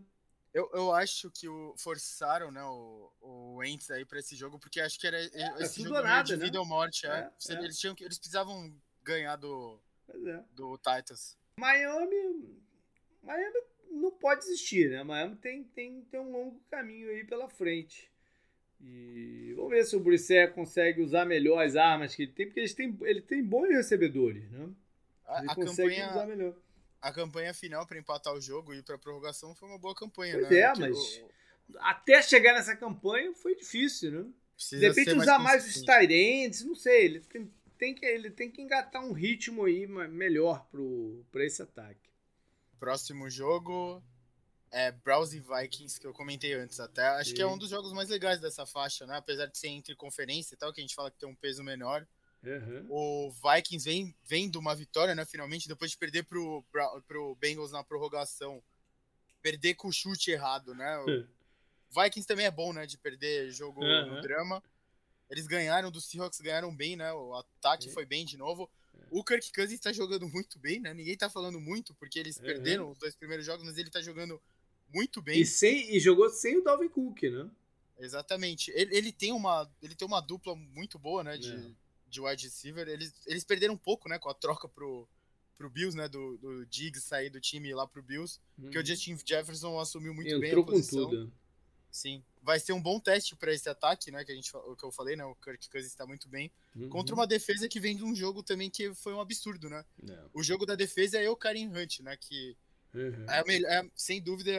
Eu, eu acho que o, forçaram né, o, o Wentz aí para esse jogo, porque acho que era é, esse jogo nada, de né? vida ou morte. É. É, eles, tinham, eles precisavam ganhar do, é. do Titans. Miami, Miami não pode existir, né? Miami tem, tem, tem um longo caminho aí pela frente. E vamos ver se o Brissé consegue usar melhor as armas que ele tem, porque ele tem, ele tem bons recebedores, né? Ele a, a consegue campanha, usar melhor. A campanha final para empatar o jogo e para prorrogação foi uma boa campanha, pois né? É, mas o... até chegar nessa campanha foi difícil, né? Precisa de repente usar mais, mais os Tyrants, não sei, ele tem, tem, que, ele tem que engatar um ritmo aí melhor para esse ataque. Próximo jogo, é, Browns e Vikings, que eu comentei antes até. Acho Sim. que é um dos jogos mais legais dessa faixa, né? Apesar de ser entre conferência e tal, que a gente fala que tem um peso menor. Uhum. O Vikings vem, vem de uma vitória, né? Finalmente, depois de perder pro, pro Bengals na prorrogação. Perder com o chute errado, né? O uhum. Vikings também é bom, né? De perder jogo uhum. no drama. Eles ganharam do Seahawks, ganharam bem, né? O ataque foi bem de novo. O Kirk Cousins tá jogando muito bem, né? Ninguém tá falando muito, porque eles perderam os dois primeiros jogos, mas ele tá jogando muito bem. E, sem, e jogou sem o Dalvin Cook, né? Exatamente. Ele, ele, tem, uma, ele tem uma dupla muito boa, né? De, é. De wide receiver. Eles, eles perderam um pouco, né? Com a troca pro, pro Bills, né? Do, do Diggs sair do time lá pro Bills. Hum. Porque o uhum. Justin Jefferson assumiu muito Entrou bem a posição. com tudo. Sim. Vai ser um bom teste para esse ataque, né? Que, a gente, que eu falei, né? O Kirk Cousins está muito bem. Uhum. Contra uma defesa que vem de um jogo também que foi um absurdo, né? Não. O jogo da defesa é o Karen Hunt, né? Que Uhum. É, é, sem dúvida,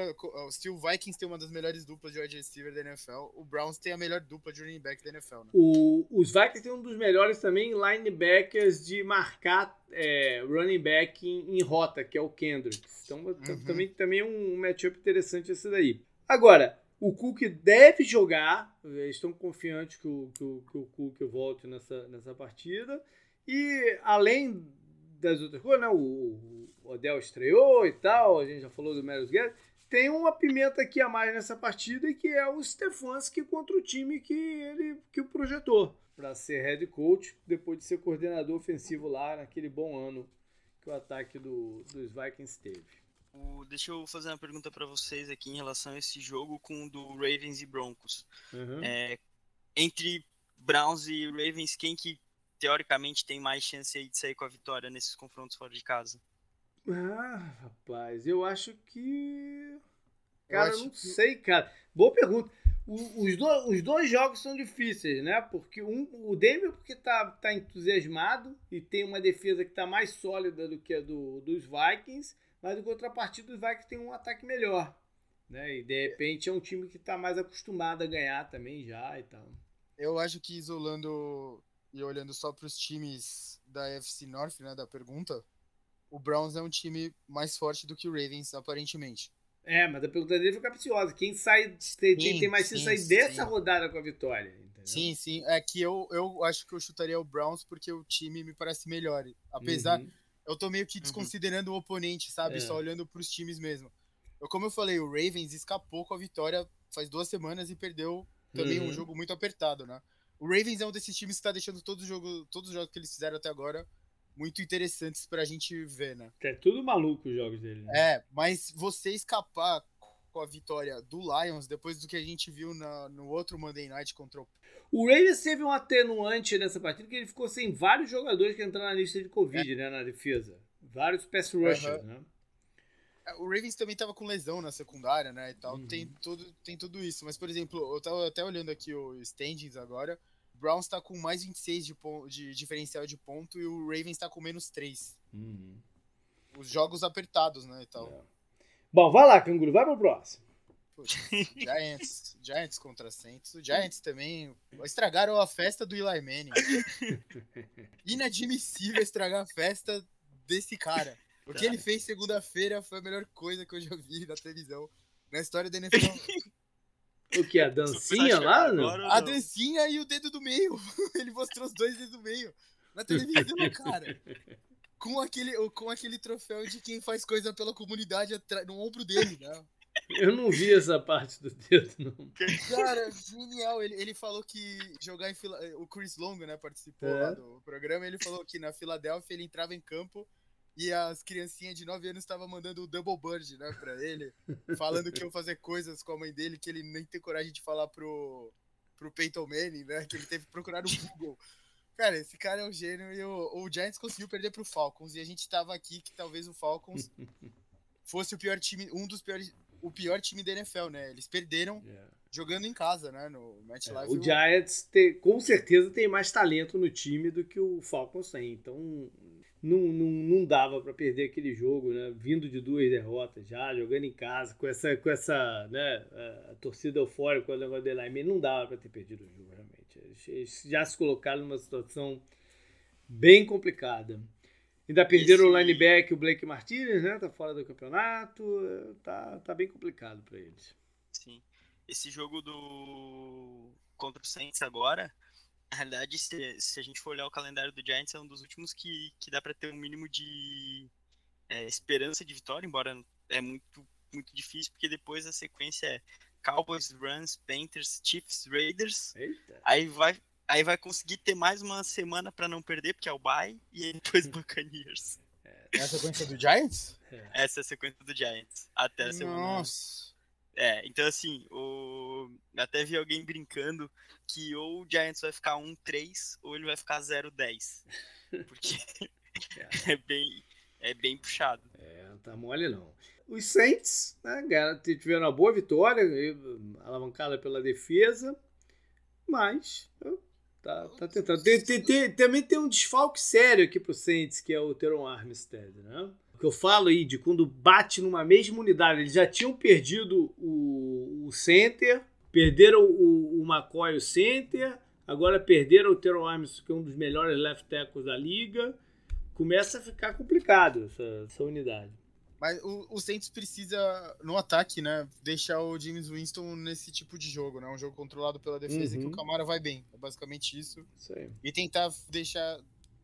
se o Vikings tem uma das melhores duplas de wide receiver da NFL, o Browns tem a melhor dupla de running back da NFL. Né? O, os Vikings têm um dos melhores também linebackers de marcar é, running back em, em, rota, que é o Kendrick. Então uhum. também, também é um matchup interessante esse daí. Agora, o Cook deve jogar, eles estão confiantes que o, que o, que o Cook volte nessa, nessa partida. E além das outras coisas, né? O, o Odell estreou e tal, a gente já falou do Marius Guedes. Tem uma pimenta aqui a mais nessa partida que é o Stefanski contra o time que ele que o projetou para ser head coach depois de ser coordenador ofensivo lá naquele bom ano que o ataque do, dos Vikings teve. O, deixa eu fazer uma pergunta para vocês aqui em relação a esse jogo com o do Ravens e Broncos. Uhum. É, entre Browns e Ravens, quem que teoricamente tem mais chance aí de sair com a vitória nesses confrontos fora de casa? Ah, rapaz, eu acho que. Cara, eu não que... sei, cara. Boa pergunta. O, os, do, os dois jogos são difíceis, né? Porque um, o Denver porque tá, tá entusiasmado e tem uma defesa que tá mais sólida do que a do, dos Vikings, mas em contrapartida os Vikings tem um ataque melhor. Né? E de repente é um time que tá mais acostumado a ganhar também já e tal. Eu acho que isolando e olhando só para os times da FC North, né, da pergunta, o Browns é um time mais forte do que o Ravens, aparentemente. É, mas a pergunta dele foi capciosa. Quem sai tem, sim, tem mais chance de sair sim. dessa rodada com a vitória? Entendeu? Sim, sim. É que eu, eu acho que eu chutaria o Browns porque o time me parece melhor. Apesar, uhum. eu tô meio que uhum. desconsiderando uhum. o oponente, sabe? É. Só olhando para os times mesmo. Eu, como eu falei, o Ravens escapou com a vitória faz duas semanas e perdeu também uhum. um jogo muito apertado, né? O Ravens é um desses times que tá deixando todo jogo, todos os jogos que eles fizeram até agora muito interessantes pra gente ver, né? É tudo maluco os jogos dele. Né? É, mas você escapar com a vitória do Lions depois do que a gente viu na, no outro Monday Night contra o. O Ravens teve um atenuante nessa partida que ele ficou sem vários jogadores que entraram na lista de Covid, é. né, na defesa. Vários pass rushers, uhum. né? O Ravens também tava com lesão na secundária, né, e tal. Uhum. Tem, tudo, tem tudo isso. Mas, por exemplo, eu tava até olhando aqui o standings agora. Browns está com mais 26 de, de diferencial de ponto e o Ravens está com menos 3. Uhum. Os jogos apertados, né, e tal. É. Bom, vai lá, Canguru, vai pro próximo. Giants, Giants contra Saints. O Giants também estragaram a festa do Eli Manning. Inadmissível estragar a festa desse cara. O que ele fez segunda-feira foi a melhor coisa que eu já vi na televisão, na história da NFL. O que? A dancinha lá? Não? A dancinha e o dedo do meio. Ele mostrou os dois dedos do meio. Na televisão, cara. Com aquele, com aquele troféu de quem faz coisa pela comunidade no ombro dele, né? Eu não vi essa parte do dedo, não. Cara, genial. Ele, ele falou que jogar em Fila... O Chris Longo, né, participou é. lá do programa. Ele falou que na Filadélfia ele entrava em campo e as criancinhas de 9 anos estavam mandando o Double Bird, né, pra ele. Falando que iam fazer coisas com a mãe dele que ele nem tem coragem de falar pro, pro Peyton Manning, né? Que ele teve que procurar no Google. Cara, esse cara é um gênio e o, o Giants conseguiu perder pro Falcons. E a gente tava aqui que talvez o Falcons fosse o pior time, um dos piores, o pior time da NFL, né? Eles perderam yeah. jogando em casa, né? No Match é, Live. o Giants tem, com certeza tem mais talento no time do que o Falcons tem. Então não, não, não dava para perder aquele jogo, né? Vindo de duas derrotas já, jogando em casa, com essa, com essa né, a, torcida eufórica com o negócio do Eli não dava para ter perdido o jogo, realmente. Eles já se colocaram numa situação bem complicada. Ainda perderam Esse... o linebacker, o Blake Martinez, né? Tá fora do campeonato. Tá, tá bem complicado para eles. Sim. Esse jogo do contra o Saints agora, na realidade, se, se a gente for olhar o calendário do Giants, é um dos últimos que, que dá para ter um mínimo de é, esperança de vitória, embora é muito, muito difícil, porque depois a sequência é Cowboys, Rams, Panthers, Chiefs, Raiders. Eita. Aí vai, aí vai conseguir ter mais uma semana para não perder, porque é o bye, e aí depois Buccaneers. É a sequência do Giants? É. Essa é a sequência do Giants. Até a semana. Nossa. É, então assim, o... até vi alguém brincando que ou o Giants vai ficar 1-3 ou ele vai ficar 0-10. Porque é. é bem, é bem puxado. É, não tá mole não. Os Saints né, tiveram uma boa vitória, alavancada pela defesa, mas tá, tá tentando. Tem, tem, tem, também tem um desfalque sério aqui pro Saints, que é o Teron Armstead, né? O que eu falo aí de quando bate numa mesma unidade, eles já tinham perdido o, o center, perderam o, o McCoy, o center, agora perderam o Teron Armstead, que é um dos melhores left tackles da liga. Começa a ficar complicado essa, essa unidade. Mas o, o Saints precisa, no ataque, né, deixar o James Winston nesse tipo de jogo, né? Um jogo controlado pela defesa uhum. que o Camara vai bem. É basicamente isso. isso e tentar deixar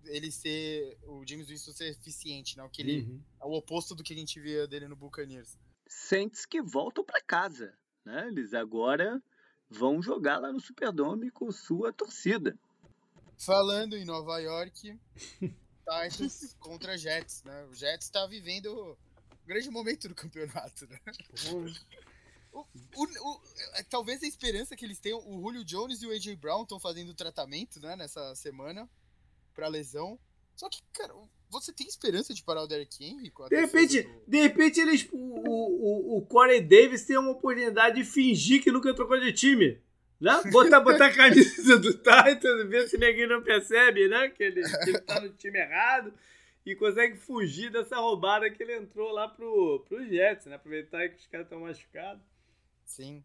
ele ser. O James Winston ser eficiente, né? O, que ele, uhum. é o oposto do que a gente via dele no Buccaneers. Saints que voltam para casa, né? Eles agora vão jogar lá no Superdome com sua torcida. Falando em Nova York, Titans contra Jets, né? O Jets está vivendo grande momento do campeonato, né? O, o, o, é, talvez a esperança que eles tenham, o Julio Jones e o AJ Brown estão fazendo tratamento, né, nessa semana para lesão. Só que, cara, você tem esperança de parar o Derrick Henry? de repente, do... de repente eles, o, o, o Corey Davis tem uma oportunidade de fingir que nunca trocou de time. Né? Botar, botar a camisa do Titans, ver se ninguém não percebe, né? Que ele, que ele tá no time errado e consegue fugir dessa roubada que ele entrou lá pro, pro Jets, né? Aproveitar que os caras estão machucados. Sim.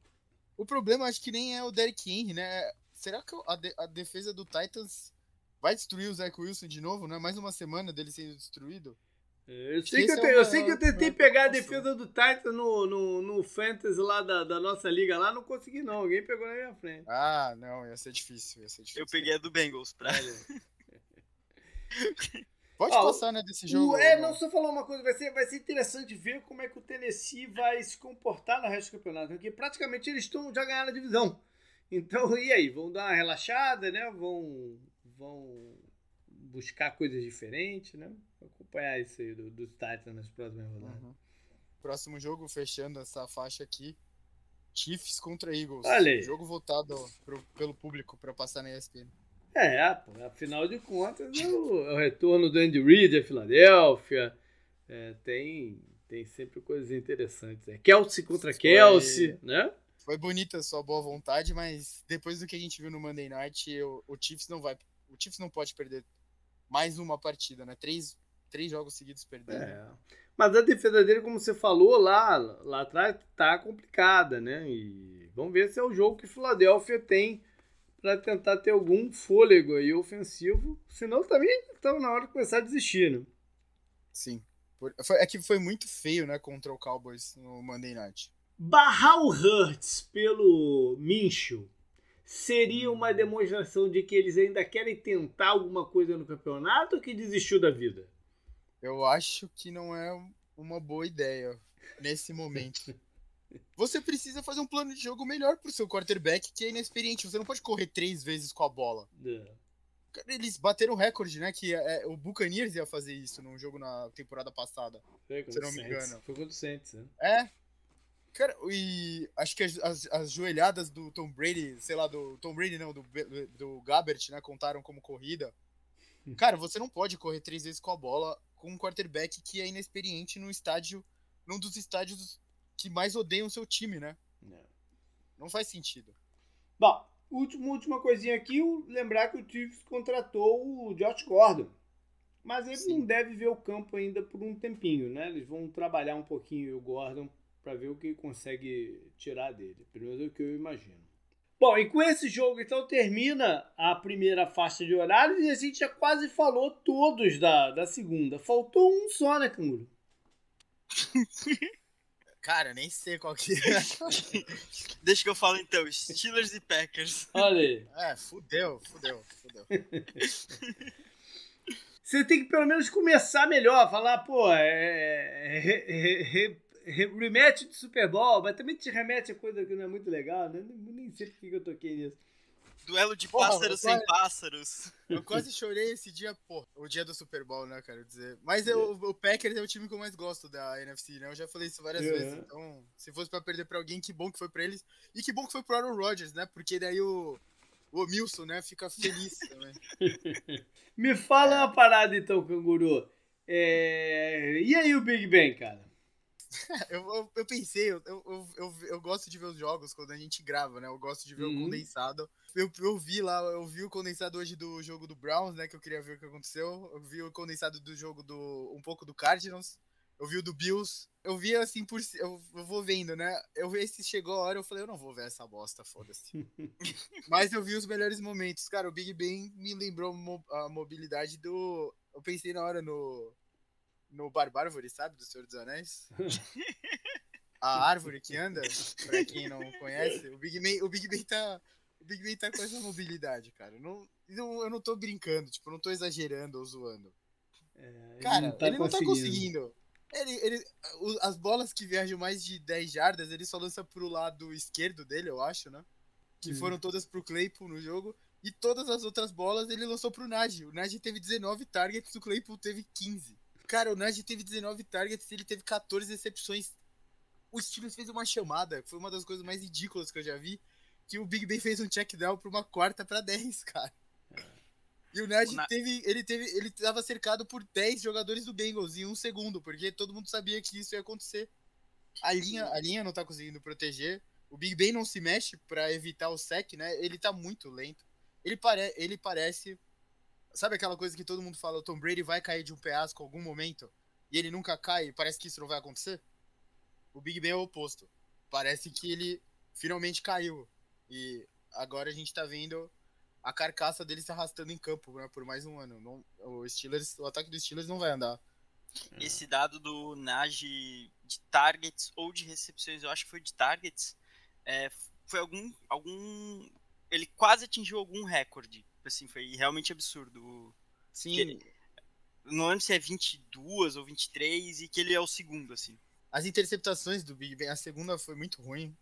O problema acho que nem é o Derrick Henry, né? Será que a, de, a defesa do Titans vai destruir o Zach Wilson de novo, né? Mais uma semana dele sendo destruído? Eu sei, que eu, te, é uma, eu sei que eu tentei pegar a defesa do Titans no, no, no Fantasy lá da, da nossa liga lá, não consegui não, alguém pegou na minha frente. Ah, não, ia ser difícil, ia ser difícil. Eu peguei a do Bengals pra... Pode ah, passar, né, desse jogo. O, é, não, só falar uma coisa, vai ser, vai ser interessante ver como é que o Tennessee vai se comportar no resto do campeonato, porque praticamente eles estão já ganhando a divisão. Então, e aí? Vão dar uma relaxada, né? Vão, vão buscar coisas diferentes, né? Vou acompanhar isso aí dos do Titans nas próximas rodadas. Uhum. Próximo jogo, fechando essa faixa aqui. Chiefs contra Eagles. Olha aí. Jogo votado pro, pelo público para passar na ESPN. É, afinal de contas, é o, é o retorno do Andy Reid a Filadélfia. É, tem, tem sempre coisas interessantes. É Kelsey contra Kelsey, né? Foi bonita a sua boa vontade, mas depois do que a gente viu no Monday Night, eu, o Chiefs não vai. O Chiefs não pode perder mais uma partida, né? Três, três jogos seguidos perdendo. É. Mas a defesa dele, como você falou lá, lá atrás, tá complicada, né? E vamos ver se é o jogo que Filadélfia tem para tentar ter algum fôlego aí ofensivo. Senão também estava na hora de começar a desistir, né? Sim. É que foi muito feio, né, contra o Cowboys no Monday Night. Barrar o Hurts pelo Mincho seria uma demonstração de que eles ainda querem tentar alguma coisa no campeonato ou que desistiu da vida? Eu acho que não é uma boa ideia nesse momento. Você precisa fazer um plano de jogo melhor pro seu quarterback que é inexperiente. Você não pode correr três vezes com a bola. É. Eles bateram o recorde, né? Que é, o Buccaneers ia fazer isso num jogo na temporada passada. Foi se não me engano. Foi contra o Saints, né? É. Cara, e acho que as, as, as, joelhadas do Tom Brady, sei lá, do Tom Brady não, do, do Gabbert, né? Contaram como corrida. Cara, você não pode correr três vezes com a bola com um quarterback que é inexperiente num estádio, num dos estádios que mais odeiam o seu time, né? É. Não faz sentido. Bom, última, última coisinha aqui, lembrar que o Chiefs contratou o Josh Gordon. Mas ele Sim. não deve ver o campo ainda por um tempinho, né? Eles vão trabalhar um pouquinho o Gordon para ver o que consegue tirar dele. Pelo menos é o que eu imagino. Bom, e com esse jogo, então, termina a primeira faixa de horários e a gente já quase falou todos da, da segunda. Faltou um só, né, Canguru? Cara, nem sei qual que é. Deixa que eu falo então, Steelers e Packers. Olha aí. É, fudeu, fudeu, fudeu. Você tem que pelo menos começar melhor, falar, pô, é, é, é, rematch de Super Bowl, mas também te remete a coisa que não é muito legal, né? Nem sei por que eu toquei nisso. Duelo de Porra, pássaros sem pássaros. Eu quase chorei esse dia, pô. O dia do Super Bowl, né, quero dizer. Mas eu, o Packers é o time que eu mais gosto da NFC, né? Eu já falei isso várias vezes. Então, se fosse pra perder pra alguém, que bom que foi pra eles. E que bom que foi pro Aaron Rodgers, né? Porque daí o, o Milson, né, fica feliz também. Me fala é. uma parada então, canguru. É... E aí o Big Ben, cara? eu, eu, eu, pensei, eu, eu, eu, eu, gosto de ver os jogos quando a gente grava, né? Eu gosto de ver uhum. o condensado. Eu, eu vi lá, eu vi o condensado hoje do jogo do Browns, né? Que eu queria ver o que aconteceu. Eu vi o condensado do jogo do. um pouco do Cardinals. Eu vi o do Bills. Eu vi assim por. Eu, eu vou vendo, né? Eu vi se chegou a hora, eu falei, eu não vou ver essa bosta, foda-se. Mas eu vi os melhores momentos. Cara, o Big Ben me lembrou a mobilidade do. Eu pensei na hora no no Barbárvore, sabe? Do Senhor dos Anéis. A árvore que anda, pra quem não conhece, o Big Ben, o Big Ben tá. O Big Ben tá com essa mobilidade, cara. Não, não, eu não tô brincando, tipo, não tô exagerando ou zoando. É, cara, ele não tá, ele não tá conseguindo. Ele, ele, as bolas que viajam mais de 10 jardas, ele só lança pro lado esquerdo dele, eu acho, né? Que hum. foram todas pro Claypool no jogo. E todas as outras bolas ele lançou pro Nagy. O Nagy teve 19 targets, o Claypool teve 15. Cara, o Najee teve 19 targets e ele teve 14 recepções. O Steelers fez uma chamada, foi uma das coisas mais ridículas que eu já vi, que o Big Ben fez um check down pra uma quarta para 10, cara. E o Najee Na... teve, ele teve, ele tava cercado por 10 jogadores do Bengals em um segundo, porque todo mundo sabia que isso ia acontecer. A linha, a linha não tá conseguindo proteger. O Big Ben não se mexe para evitar o sec, né? Ele tá muito lento. Ele, pare, ele parece Sabe aquela coisa que todo mundo fala, o Tom Brady vai cair de um penhasco em algum momento e ele nunca cai, parece que isso não vai acontecer? O Big Ben é o oposto. Parece que ele finalmente caiu. E agora a gente tá vendo a carcaça dele se arrastando em campo né, por mais um ano. Não, o Steelers, o ataque dos Steelers não vai andar. Esse dado do Najee de targets ou de recepções, eu acho que foi de targets, é, foi algum, algum. Ele quase atingiu algum recorde assim, foi realmente absurdo. Sim. Ele, não lembro se é 22 ou 23 e que ele é o segundo, assim. As interceptações do Big Ben, a segunda foi muito ruim.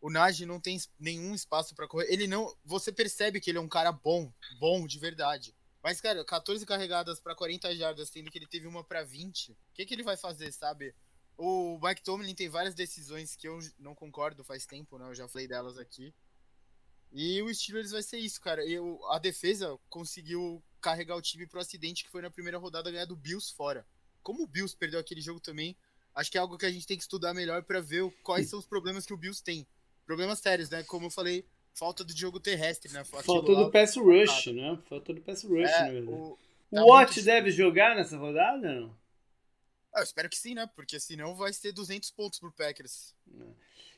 O Najee não tem nenhum espaço para correr. Ele não, você percebe que ele é um cara bom, bom de verdade. Mas cara, 14 carregadas para 40 jardas, sendo que ele teve uma para 20. O que que ele vai fazer, sabe? O Mike Tomlin tem várias decisões que eu não concordo faz tempo, né? Eu já falei delas aqui. E o Steelers vai ser isso, cara. E a defesa conseguiu carregar o time pro acidente que foi na primeira rodada ganhar do Bills fora. Como o Bills perdeu aquele jogo também, acho que é algo que a gente tem que estudar melhor para ver quais são os problemas que o Bills tem. problemas sérios, né? Como eu falei, falta do jogo terrestre, né? Falta do pass rush, né? Falta do pass rush, é, verdade. o, O tá Watt muito- deve jogar nessa rodada? Não? Ah, eu espero que sim, né? Porque senão vai ser 200 pontos pro Packers.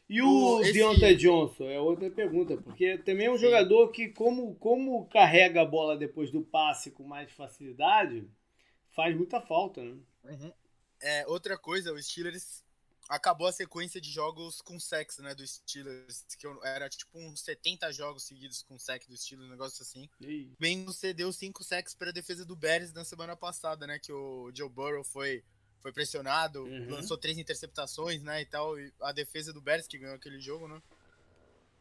E o O- esse- Deontay Johnson? É outra pergunta, porque também é um jogador que, como, como carrega a bola depois do passe com mais facilidade, faz muita falta, né? É, outra coisa, o Steelers acabou a sequência de jogos com sexo, né, do Steelers, que era tipo uns 70 jogos seguidos com sexo do Steelers, um negócio assim. Bengals cedeu cinco sacks para a defesa do Bears na semana passada, né, que o Joe Burrow foi foi pressionado, Uhum. lançou três interceptações, né, e tal, e a defesa do Bears que ganhou aquele jogo, né?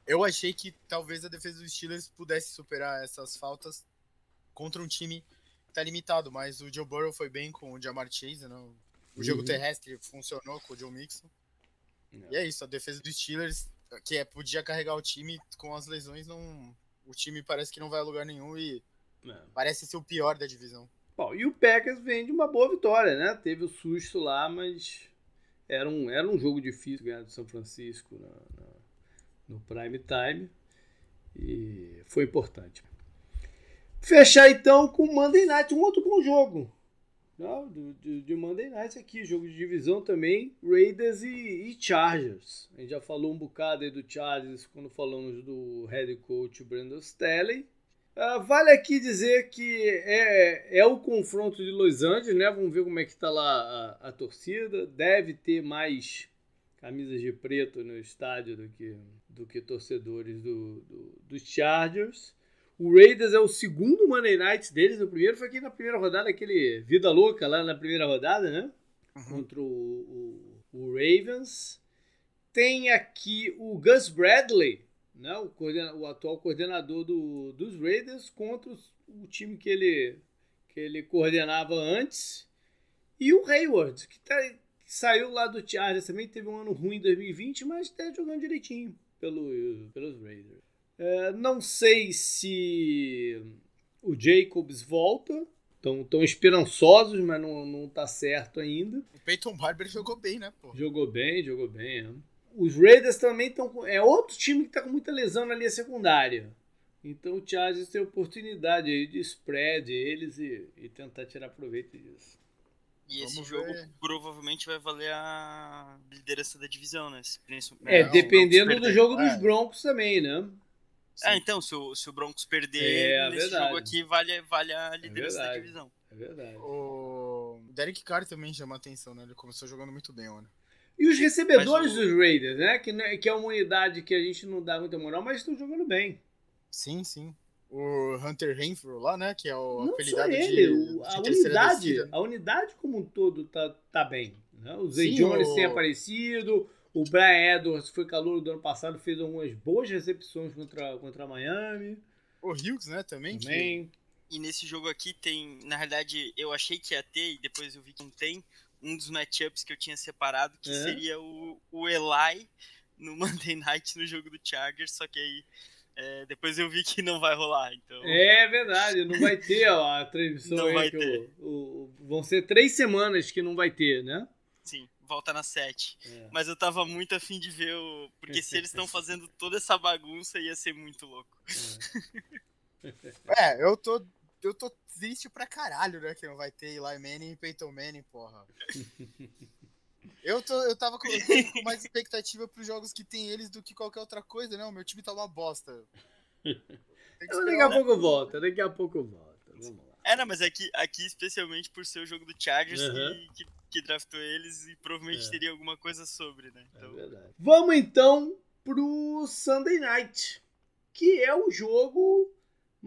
Eu achei que talvez a defesa dos Steelers pudesse superar essas faltas contra um time que tá limitado, mas o Joe Burrow foi bem com o Jamar Chase, né? O jogo Uhum. terrestre funcionou com o Joe Mixon. Não. E é isso, a defesa dos Steelers, que é, podia carregar o time com as lesões, não, o time parece que não vai a lugar nenhum e Não. parece ser o pior da divisão. Bom, e o Packers vem de uma boa vitória, né? Teve o susto lá, mas era um, era um jogo difícil ganhar do São Francisco na- na- no prime time e foi importante. Fechar então com Monday Night, um outro bom jogo. Não, do, de, de Monday Night aqui, jogo de divisão também, Raiders e, e Chargers. A gente já falou um bocado aí do Chargers quando falamos do head coach Brandon Staley. Ah, vale aqui dizer que é, é o confronto de Los Angeles, né? Vamos ver como é que tá lá a, a torcida. Deve ter mais camisas de preto no estádio do que, do que torcedores do, do- dos Chargers. O Raiders é o segundo Monday Night deles. O primeiro foi aqui na primeira rodada, aquele Vida Louca lá na primeira rodada, né? Contra o, o- o Ravens. Tem aqui o Gus Bradley, né? o, coordena- o atual coordenador do- dos Raiders, contra os- o time que ele, que ele coordenava antes. E o Hayward, que, tá- que saiu lá do Chargers também, teve um ano ruim em 2020, mas está jogando direitinho pelo, pelos Raiders. É, não sei se o Jacobs volta. Estão tão esperançosos, mas não, não tá certo ainda. O Peyton Barber jogou bem, né, pô? Jogou bem, jogou bem. é. Os Raiders também estão com. É outro time que está com muita lesão na linha secundária. Então o Chargers tem oportunidade aí de spread eles e, e tentar tirar proveito disso. E esse Vamos jogo ver. provavelmente vai valer a liderança da divisão, né? Se É, Não, dependendo do jogo dos É. Broncos também, né? É, então, se o, se o Broncos perder É, nesse verdade. jogo aqui, vale, vale a liderança da verdade. divisão. É verdade. O Derek Carr também chama atenção, né? Ele começou jogando muito bem, mano. E os recebedores Mas dos Raiders, né? Que, não é- que é uma unidade que a gente não dá muita moral, mas estão jogando bem. Sim, sim. O Hunter Renfrew lá, né? Que é o não só apelidado ele, de, a unidade, descida. né? a unidade como um todo tá, tá bem. Né? O Zay Sim, Jones o- tem aparecido, o Brian Edwards foi calor do ano passado, fez algumas boas recepções contra, contra Miami O Hughes, né? Também. que- também. E nesse jogo aqui tem, na realidade, eu achei que ia ter, e depois eu vi que não tem, um dos matchups que eu tinha separado, que É? seria o, o Eli no Monday Night no jogo do Chargers, só que aí é, depois eu vi que não vai rolar, então... É verdade, não vai ter ó, a transmissão Não aí vai que ter. o- o- vão ser três semanas que não vai ter, né? Sim, volta na 7. É. Mas eu tava muito afim de ver o... Porque se eles estão fazendo toda essa bagunça, ia ser muito louco. É, eu tô. Eu tô triste pra caralho, né? Que não vai ter Eli Manning e Peyton Manning, porra. Eu, tô, eu tava com, eu com mais expectativa pros jogos que tem eles do que qualquer outra coisa, né? O meu time tá uma bosta. Esperar daqui a pouco volta, daqui a pouco volta. Vamos lá. É, não, mas aqui, aqui especialmente por ser o jogo do Chargers Uhum. que, que, que draftou eles e provavelmente É. teria alguma coisa sobre, né? É Então, verdade. Vamos então pro Sunday Night, que é o jogo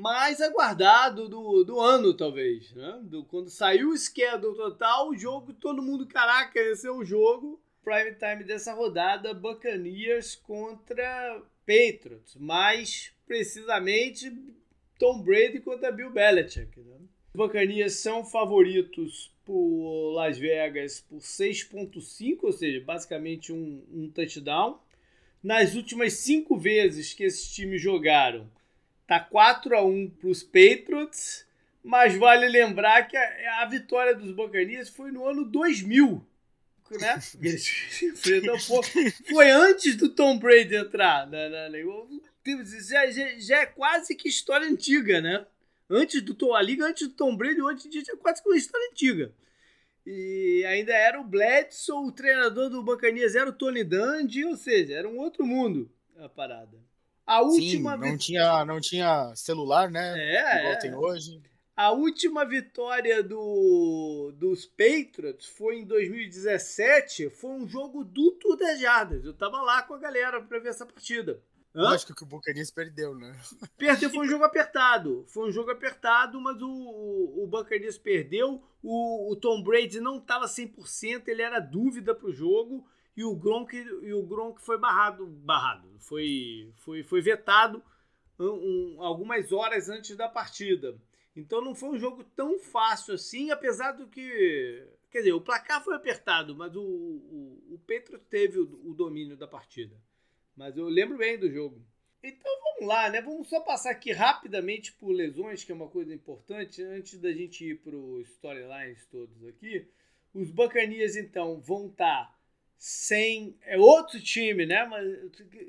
mais aguardado do, do ano, talvez. Né? Do, quando saiu o schedule total, o jogo, todo mundo, caraca, esse é o jogo. Prime time dessa rodada, Buccaneers contra Patriots. Mais precisamente, Tom Brady contra Bill Belichick. Né? Os Buccaneers são favoritos por Las Vegas por 6.5, ou seja, basicamente um, um touchdown. Nas últimas cinco vezes que esses times jogaram, tá 4 a 1 para os Patriots, mas vale lembrar que a, a vitória dos Buccaneers foi no ano 2000, né? Eles enfrentam pouco. Foi antes do Tom Brady entrar na, na, na já, já, é quase que história antiga, né? Antes do Tom, a liga antes do Tom Brady, antes disso, é quase que uma história antiga. E ainda era o Bledsoe, o treinador do Bacanias era o Tony Dungy, ou seja, era um outro mundo a parada. A última Sim, não tinha não tinha celular, né? É, igual é. tem hoje. A última vitória do, dos Patriots foi em 2017. Foi um jogo do Tour das Jardas. Eu tava lá com a galera pra ver essa partida. Hã? Lógico que o Buccaneers perdeu, né? Perdeu, foi um jogo apertado. Foi um jogo apertado, mas o, o, o Buccaneers perdeu. O, o Tom Brady não estava 100%, ele era dúvida pro jogo. E o Gronk, e o Gronk foi barrado. barrado foi, foi, foi vetado um, um, algumas horas antes da partida. Então não foi um jogo tão fácil assim, apesar do que. Quer dizer, o placar foi apertado, mas o, o, o Petro teve o, o domínio da partida. Mas eu lembro bem do jogo. Então vamos lá, né? Vamos só passar aqui rapidamente por lesões, que é uma coisa importante, antes da gente ir para os storylines todos aqui. Os Bacanias, então, vão estar tá sem. É outro time, né? Mas,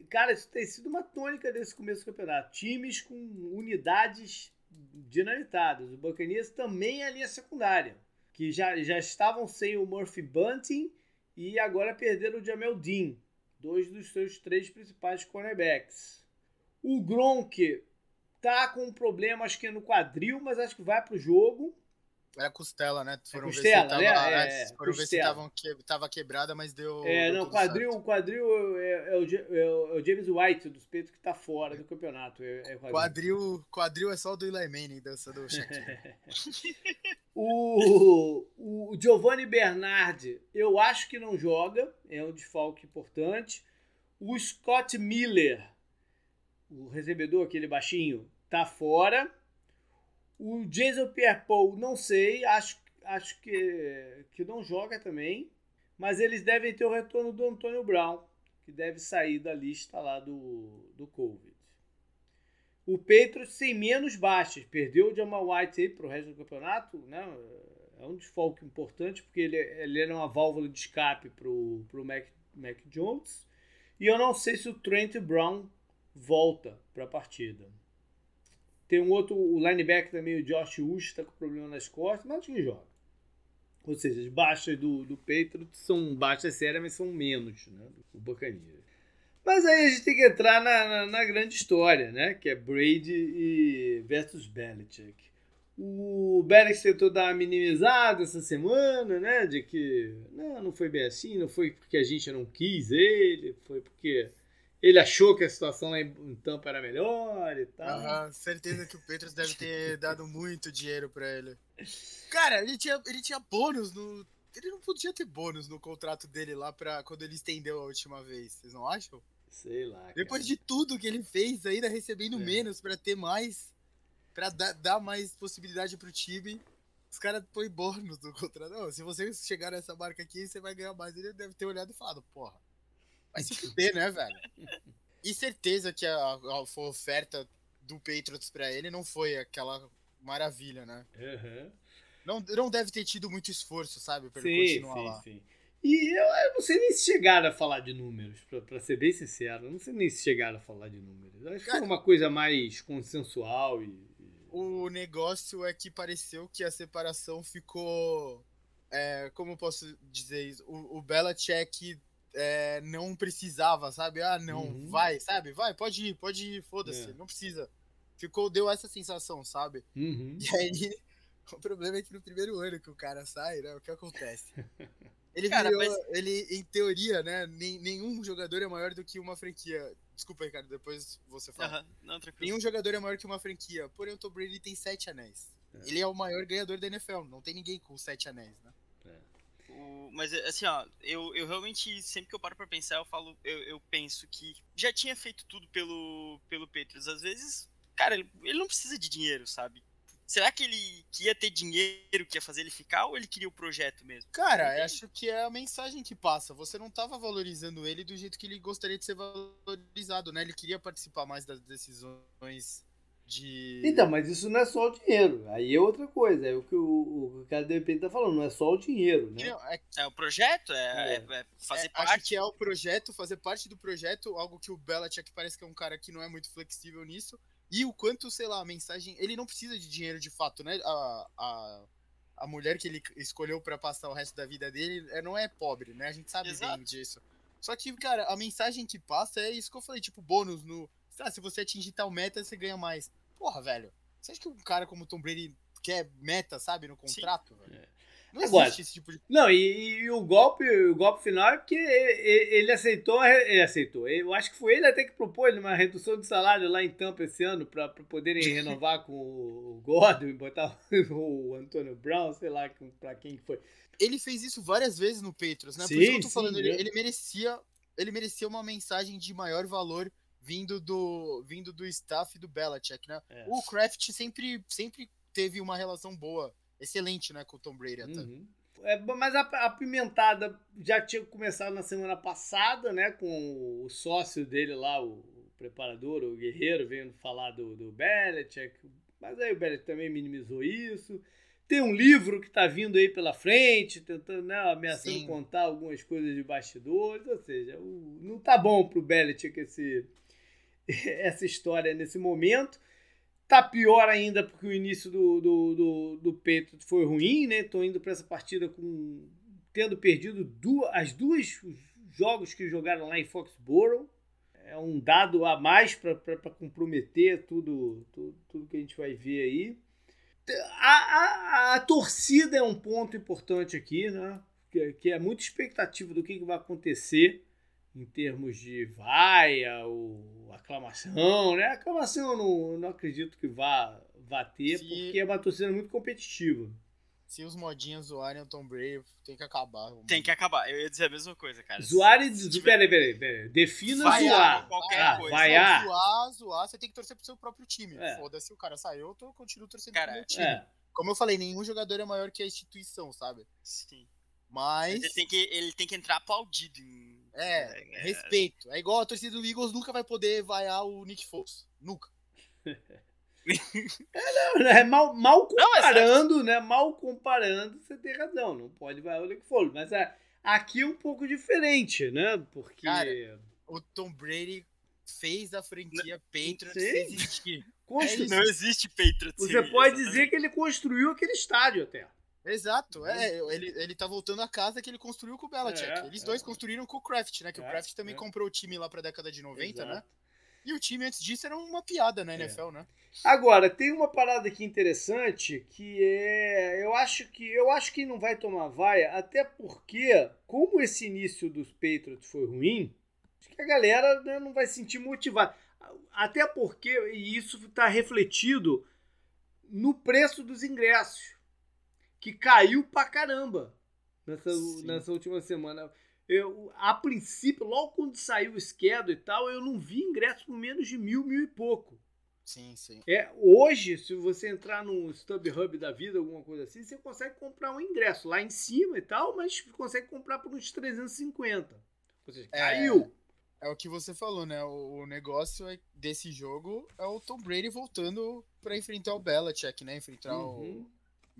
cara, isso tem sido uma tônica desse começo do campeonato. Times com unidades dinamitadas. O Bacanias também é a linha secundária, que já, já estavam sem o Murphy Bunting e agora perderam o Jamel Dean dois dos seus três principais cornerbacks. O Gronk tá com um problema, acho que é no quadril, mas acho que vai pro jogo. Era costela, né? Foram é costela, ver se tava, né? É, foram ver se tavam que, tava quebrada, mas deu. É, deu não, quadril, o quadril é, é, o, é, o, James White dos peitos que tá fora do campeonato. É, quadril. quadril. quadril. é só o do Eli Manning dança do o, o Giovanni Bernardi, eu acho que não joga, é um desfalque importante. O Scott Miller, o recebedor, aquele baixinho, tá fora. O Jason Pierre-Paul, não sei, acho, acho que, que não joga também. Mas eles devem ter o retorno do Antônio Brown, que deve sair da lista lá do, do Covid. O Patriots sem menos baixas. Perdeu o Jamal White aí para o resto do campeonato. Né? É um desfalque importante, porque ele, ele era uma válvula de escape para o Mac, Mac Jones. E eu não sei se o Trent Brown volta para a partida. Tem um outro, o linebacker também, o Josh Ush, está com problema nas costas, mas acho que joga. Ou seja, as baixas do, do Patriots são baixas sérias, mas são menos, né? O Buccaneers. Mas aí a gente tem que entrar na, na, na, grande história, né? Que é Brady e versus Belichick. O Belichick tentou dar uma minimizada essa semana, né? De que não, não foi bem assim, não foi porque a gente não quis ele, foi porque ele achou que a situação lá em Tampa era melhor e tal. Aham, certeza que o Petros deve ter dado muito dinheiro para ele. Cara, ele tinha, ele tinha bônus no. Ele não podia ter bônus no contrato dele lá pra quando ele estendeu a última vez, vocês não acham? Sei lá. Cara. Depois de tudo que ele fez, ainda recebendo é. menos para ter mais. para dar, dar mais possibilidade pro time. Os caras põem bônus no contrato. Não, se você chegar nessa marca aqui, você vai ganhar mais. Ele deve ter olhado e falado, porra Vai se fuder, né, velho? E certeza que a, a, oferta do Patriots pra ele não foi aquela maravilha, né? Uhum. Não, não deve ter tido muito esforço, sabe? Pra sim, ele continuar sim, lá. Sim. E eu, eu, não sei nem se chegaram a falar de números, pra, pra ser bem sincero. Eu não sei nem se chegaram a falar de números. Acho Cara, que foi uma coisa mais consensual e. O negócio é que pareceu que a separação ficou. É, como eu posso dizer isso? O, o Belichick é, não precisava, sabe? Ah, não, uhum. vai, sabe? Vai, pode ir, pode ir, foda-se, é. não precisa. Ficou, deu essa sensação, sabe? Uhum. E aí, o problema é que no primeiro ano que o cara sai, né? O que acontece? Ele cara, virou, mas... ele, em teoria, né? Nem, nenhum jogador é maior do que uma franquia. Desculpa, Ricardo, depois você fala. Uhum. Não, nenhum jogador é maior que uma franquia. Porém, o Tom Brady tem sete anéis. É. Ele é o maior ganhador da NFL. Não tem ninguém com sete anéis, né? Mas assim, ó, eu, eu realmente, sempre que eu paro pra pensar, eu falo, eu, eu penso que já tinha feito tudo pelo, pelo Petrus. Às vezes, cara, ele, ele não precisa de dinheiro, sabe? Será que ele que ia ter dinheiro que ia fazer ele ficar ou ele queria o projeto mesmo? Cara, eu acho que é a mensagem que passa. Você não estava valorizando ele do jeito que ele gostaria de ser valorizado, né? Ele queria participar mais das decisões de. Então, mas isso não é só o dinheiro. Aí é outra coisa. É o que o, o cara de repente tá falando, não é só o dinheiro, né? Não, é, É o projeto, é, É. é- é fazer é, acho parte. que é o projeto, fazer parte do projeto, algo que o Belichick parece que é um cara que não é muito flexível nisso. E o quanto, sei lá, a mensagem. Ele não precisa de dinheiro de fato, né? A, a, a mulher que ele escolheu pra passar o resto da vida dele é, não é pobre, né? A gente sabe Exato. bem disso. Só que, cara, a mensagem que passa é isso que eu falei, tipo, bônus no. lá, se você atingir tal meta, você ganha mais. Porra, velho. Você acha que um cara como o Tom Brady quer meta, sabe, no contrato? É. Não Agora- existe esse tipo de. Não, e, e o golpe, o golpe final é porque ele, ele aceitou, ele aceitou. Eu acho que foi ele até que propôs uma redução de salário lá em Tampa esse ano para poderem renovar com o Gordon e botar o Antônio Brown, sei lá para quem que foi. ele fez isso várias vezes no Patriots, né? Por Sim, isso que eu tô sim, falando, ele, é. ele merecia, ele merecia uma mensagem de maior valor vindo do vindo do staff do Belichick, né? É. O Kraft sempre sempre teve uma relação boa, excelente, né, com o Tom Brady até. Uhum. É, mas a, a pimentada já tinha começado na semana passada, né? Com o sócio dele lá, o, o preparador, o Guerreiro, veio falar do, do Belichick. Mas aí o Belichick também minimizou isso. Tem um livro que tá vindo aí pela frente, tentando, né, ameaçando Sim. contar algumas coisas de bastidores. Ou seja, o- não tá bom pro Belichick esse, essa história nesse momento. Tá pior ainda porque o início do, do, do, do foi ruim, né? Tô indo para essa partida com tendo perdido duas, as duas jogos que jogaram lá em Foxborough. É um dado a mais para comprometer tudo, tudo, tudo que a gente vai ver aí. A, a, a torcida é um ponto importante aqui, né? Que, que é muita expectativa do que, que vai acontecer em termos de vaia ou aclamação, né? Aclamação eu não, não acredito que vá, vá ter, Se- porque é uma torcida muito competitiva. Se os modinhas zoarem o Tom Brady, tem que acabar. Tem que acabar. Eu ia dizer a mesma coisa, cara. Zoar e. Tiver- Peraí, peraí, peraí. Defina Vaiar zoar. qualquer Ah, coisa. vaiar. Zoar, zoar, você tem que torcer pro seu próprio time. É. Foda-se, o cara saiu, eu tô, continuo torcendo Cara, pro meu time. É. Como eu falei, nenhum jogador é maior que a instituição, sabe? Sim. Mas. Ele tem, que, ele tem que entrar aplaudido. Em... É, respeito. É igual a torcida do Eagles nunca vai poder vaiar o Nick Foles. Nunca. É, mal, mal Não, é comparando, né? Mal comparando, você tem razão. Não pode vai o Nick Foles. Mas é, aqui é um pouco diferente, né? Porque. Cara, O Tom Brady fez a franquia Patriots existir. constru- é. Não existe Patriots. Você pode exatamente. dizer que ele construiu aquele estádio até. Exato, é, ele, ele tá voltando à casa que ele construiu com o Belichick. É, Eles é. dois construíram com o Kraft, né? Que É, o Kraft também é. comprou o time lá pra década de 90, né? Exato. E o time antes disso era uma piada na É. NFL, né? Agora, tem uma parada aqui interessante que é. Eu acho que. Eu acho que não vai tomar vaia, até porque, como esse início dos Patriots foi ruim, acho que a galera né, não vai se sentir motivada. Até porque, e isso está refletido no preço dos ingressos, que caiu pra caramba nessa, Sim. nessa última semana. Eu, a princípio, logo quando saiu o schedule e tal, eu não vi ingresso por menos de mil, mil e pouco. Sim, sim. É, hoje, se você entrar no StubHub da vida, alguma coisa assim, você consegue comprar um ingresso lá em cima e tal, mas consegue comprar por uns 350. Ou seja, É. caiu. É o que você falou, né? O, o negócio é- desse jogo é o Tom Brady voltando pra enfrentar o Belichick, né? Enfrentar Uhum. o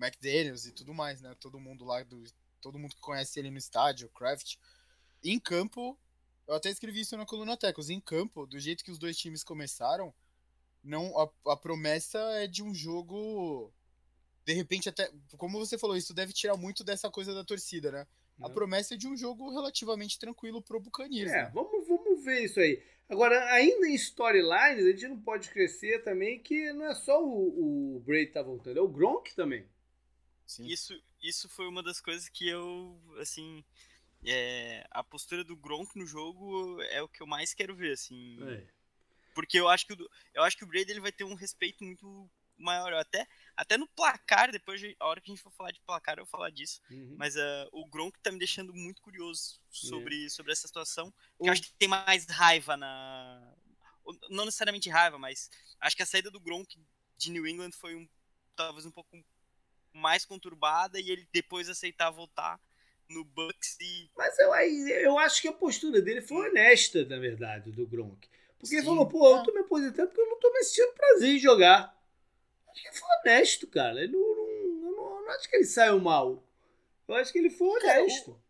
McDaniels e tudo mais, né? Todo mundo lá, do, todo mundo que conhece ele no estádio, o Kraft. Em campo, eu até escrevi isso na coluna Tecos, em campo, do jeito que os dois times começaram, não a, a promessa é de um jogo de repente até, como você falou, isso deve tirar muito dessa coisa da torcida, né? A promessa é de um jogo relativamente tranquilo pro Buccaneers, É, né? vamos, vamos ver isso aí. Agora, ainda em storylines, a gente não pode esquecer também que não é só o, o Brady tá voltando, é o Gronk também. Sim. Isso, isso foi uma das coisas que eu, assim, é, a postura do Gronk no jogo é o que eu mais quero ver, assim, É. porque eu acho que o, eu acho que o Brady ele vai ter um respeito muito maior, até até no placar, depois a hora que a gente for falar de placar eu vou falar disso, Uhum. mas ah, o Gronk tá me deixando muito curioso sobre, sobre essa situação, O- eu acho que tem mais raiva na não necessariamente raiva, mas acho que a saída do Gronk de New England foi um talvez um pouco mais conturbada e ele depois aceitar voltar no Bucks e Mas eu, eu acho que a postura dele foi honesta, na verdade, do Gronk. Porque ele Sim. falou, pô, eu É. tô me aposentando porque eu não tô me sentindo prazer em jogar. Acho que foi honesto, cara. Ele não, não, não, não acho que ele saiu mal. Eu acho que ele foi honesto.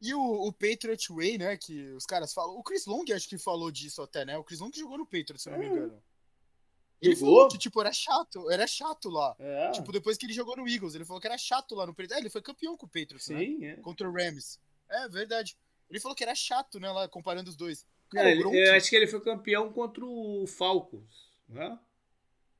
E o, o Patriot Way, né, que os caras falam. O Chris Long acho que falou disso até, né? O Chris Long jogou no Patriot, se não me É. engano. Ele Jogou? falou que, tipo, era chato, era chato lá. É, Tipo, depois que ele jogou no Eagles, ele falou que era chato lá no Patriots. É, ele foi campeão com o Patriots, né? sim, é. Contra o Rams. É, verdade. Ele falou que era chato, né, lá, comparando os dois. Cara, ele- eu acho que ele foi campeão contra o Falcons. Né?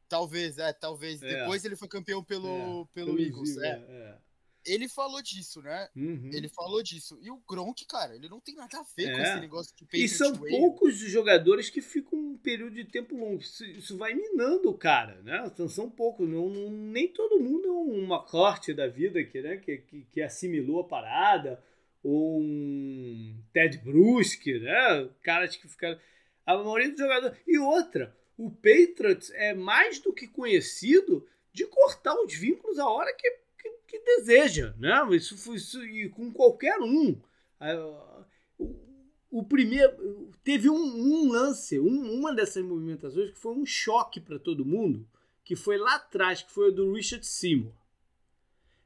talvez, é, talvez. É. Depois ele foi campeão pelo, É, pelo Pelo Eagles, Eagles, é. Ele falou disso, né? Uhum. Ele falou disso. E o Gronk, cara, ele não tem nada a ver com É. esse negócio de E Patriot são Way. poucos os jogadores que ficam um período de tempo longo. Isso, isso vai minando o cara, né? Então, são poucos. Não, não- nem todo mundo é uma corte da vida que, né? que, que, que assimilou a parada. Ou um Ted Brusque, né? Caras que ficaram. A maioria dos jogadores. E outra, o Patriots é mais do que conhecido de cortar os vínculos a hora que, que, deseja, né? Isso, foi- isso e com qualquer um. O, o primeiro teve um, um lance, um- uma dessas movimentações que foi um choque para todo mundo, que foi lá atrás, que foi a do Richard Seymour.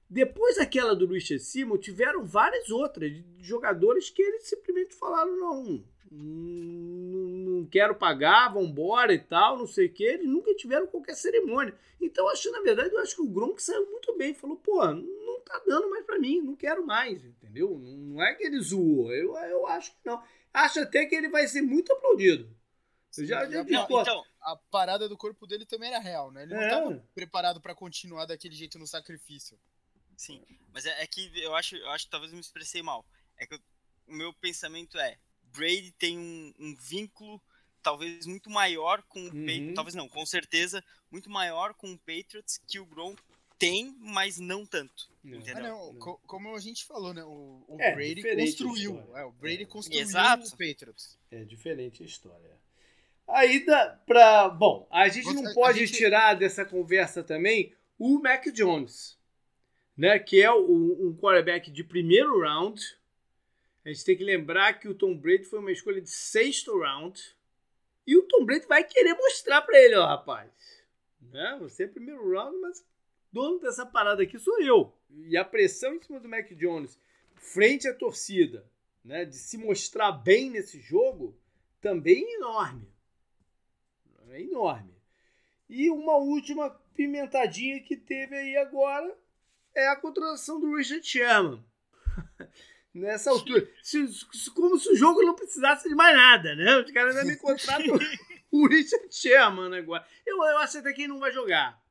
Depois daquela do Richard Seymour, tiveram várias outras de jogadores que eles simplesmente falaram não, não, quero pagar, vambora e tal, não sei o que. Eles nunca tiveram qualquer cerimônia. Então, acho na verdade, eu acho que o Gronk saiu muito bem. Falou, pô, não tá dando mais para mim, não quero mais, entendeu? Não, é que ele zoou, eu, eu acho que não. Acho até que ele vai ser muito aplaudido. Eu já, já Não, pô, então, A parada do corpo dele também era real, né? Ele não É. tava preparado pra continuar daquele jeito no sacrifício. sim. Mas é, é que eu acho, eu acho que talvez eu me expressei mal. É que eu- o meu pensamento é, Brady tem um, um vínculo talvez muito maior com o Uhum. Patriots, talvez não, com certeza, muito maior com o Patriots que o Gronk tem, mas não tanto. Não. Entendeu? Ah, não, co- como a gente falou, né? O, o É, Brady construiu. É, o Brady É. construiu Exato. o Patriots. É diferente a história. Aí dá pra. Bom, a gente Você- não pode gente- tirar dessa conversa também o Mac Jones, né? Que é o- um quarterback de primeiro round. A gente tem que lembrar que o Tom Brady foi uma escolha de sexto round. E o Tom Brady vai querer mostrar pra ele, ó, rapaz. Né? Você é primeiro round, mas dono dessa parada aqui sou eu. E a pressão em cima do Mac Jones, frente à torcida, né? De se mostrar bem nesse jogo, também é enorme. É enorme. E uma última pimentadinha que teve aí agora é a contratação do Richard Sherman. Nessa altura. Se- se- como se o jogo não precisasse de mais nada, né? Os caras ainda me contratam o Richard Sherman agora. Eu, eu acho até que ele não vai jogar.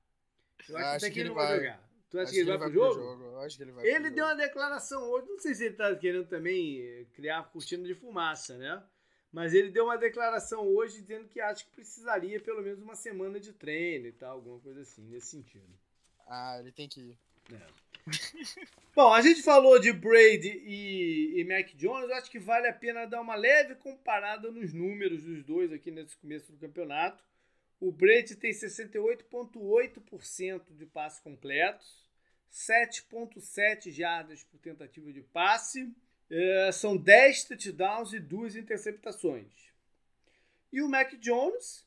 Eu acho, Acho até que que ele não vai vai. jogar. Tu acha Acho que ele vai pro jogo? Eu Acho que ele vai pro Ele jogo. deu uma declaração hoje, não sei se ele tá querendo também eh, criar cortina de fumaça, né? Mas ele deu uma declaração hoje dizendo que acha que precisaria pelo menos uma semana de treino e tal, alguma coisa assim, nesse sentido. Ah, ele tem que ir. Bom, a gente falou de Brady e, e Mac Jones, eu acho que vale a pena dar uma leve comparada nos números dos dois aqui nesse começo do campeonato. O Brady tem 68,8% de passes completos, 7,7 jardas por tentativa de passe, eh, são 10 touchdowns e 2 interceptações. E o Mac Jones,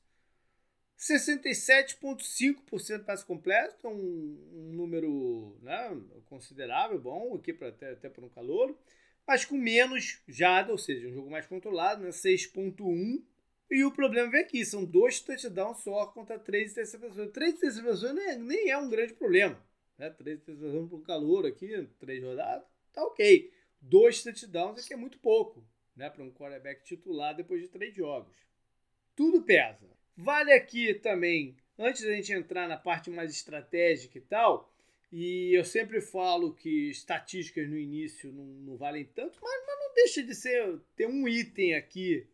67,5% de passe completo, é um, um número né, considerável, bom, aqui pra, até, até para um calor, mas com menos jarda, ou seja, um jogo mais controlado, né, 6,1%. E o problema vem aqui, são dois touchdowns só contra três interceptações. Três interceptações nem, nem é um grande problema. Né? Três interceptações por calor aqui, três rodadas, tá ok. Dois touchdowns é que é muito pouco né, para um quarterback titular depois de três jogos. Tudo pesa. Vale aqui também, antes da gente entrar na parte mais estratégica e tal, e eu sempre falo que estatísticas no início não, não valem tanto, mas, mas não deixa de ser ter um item aqui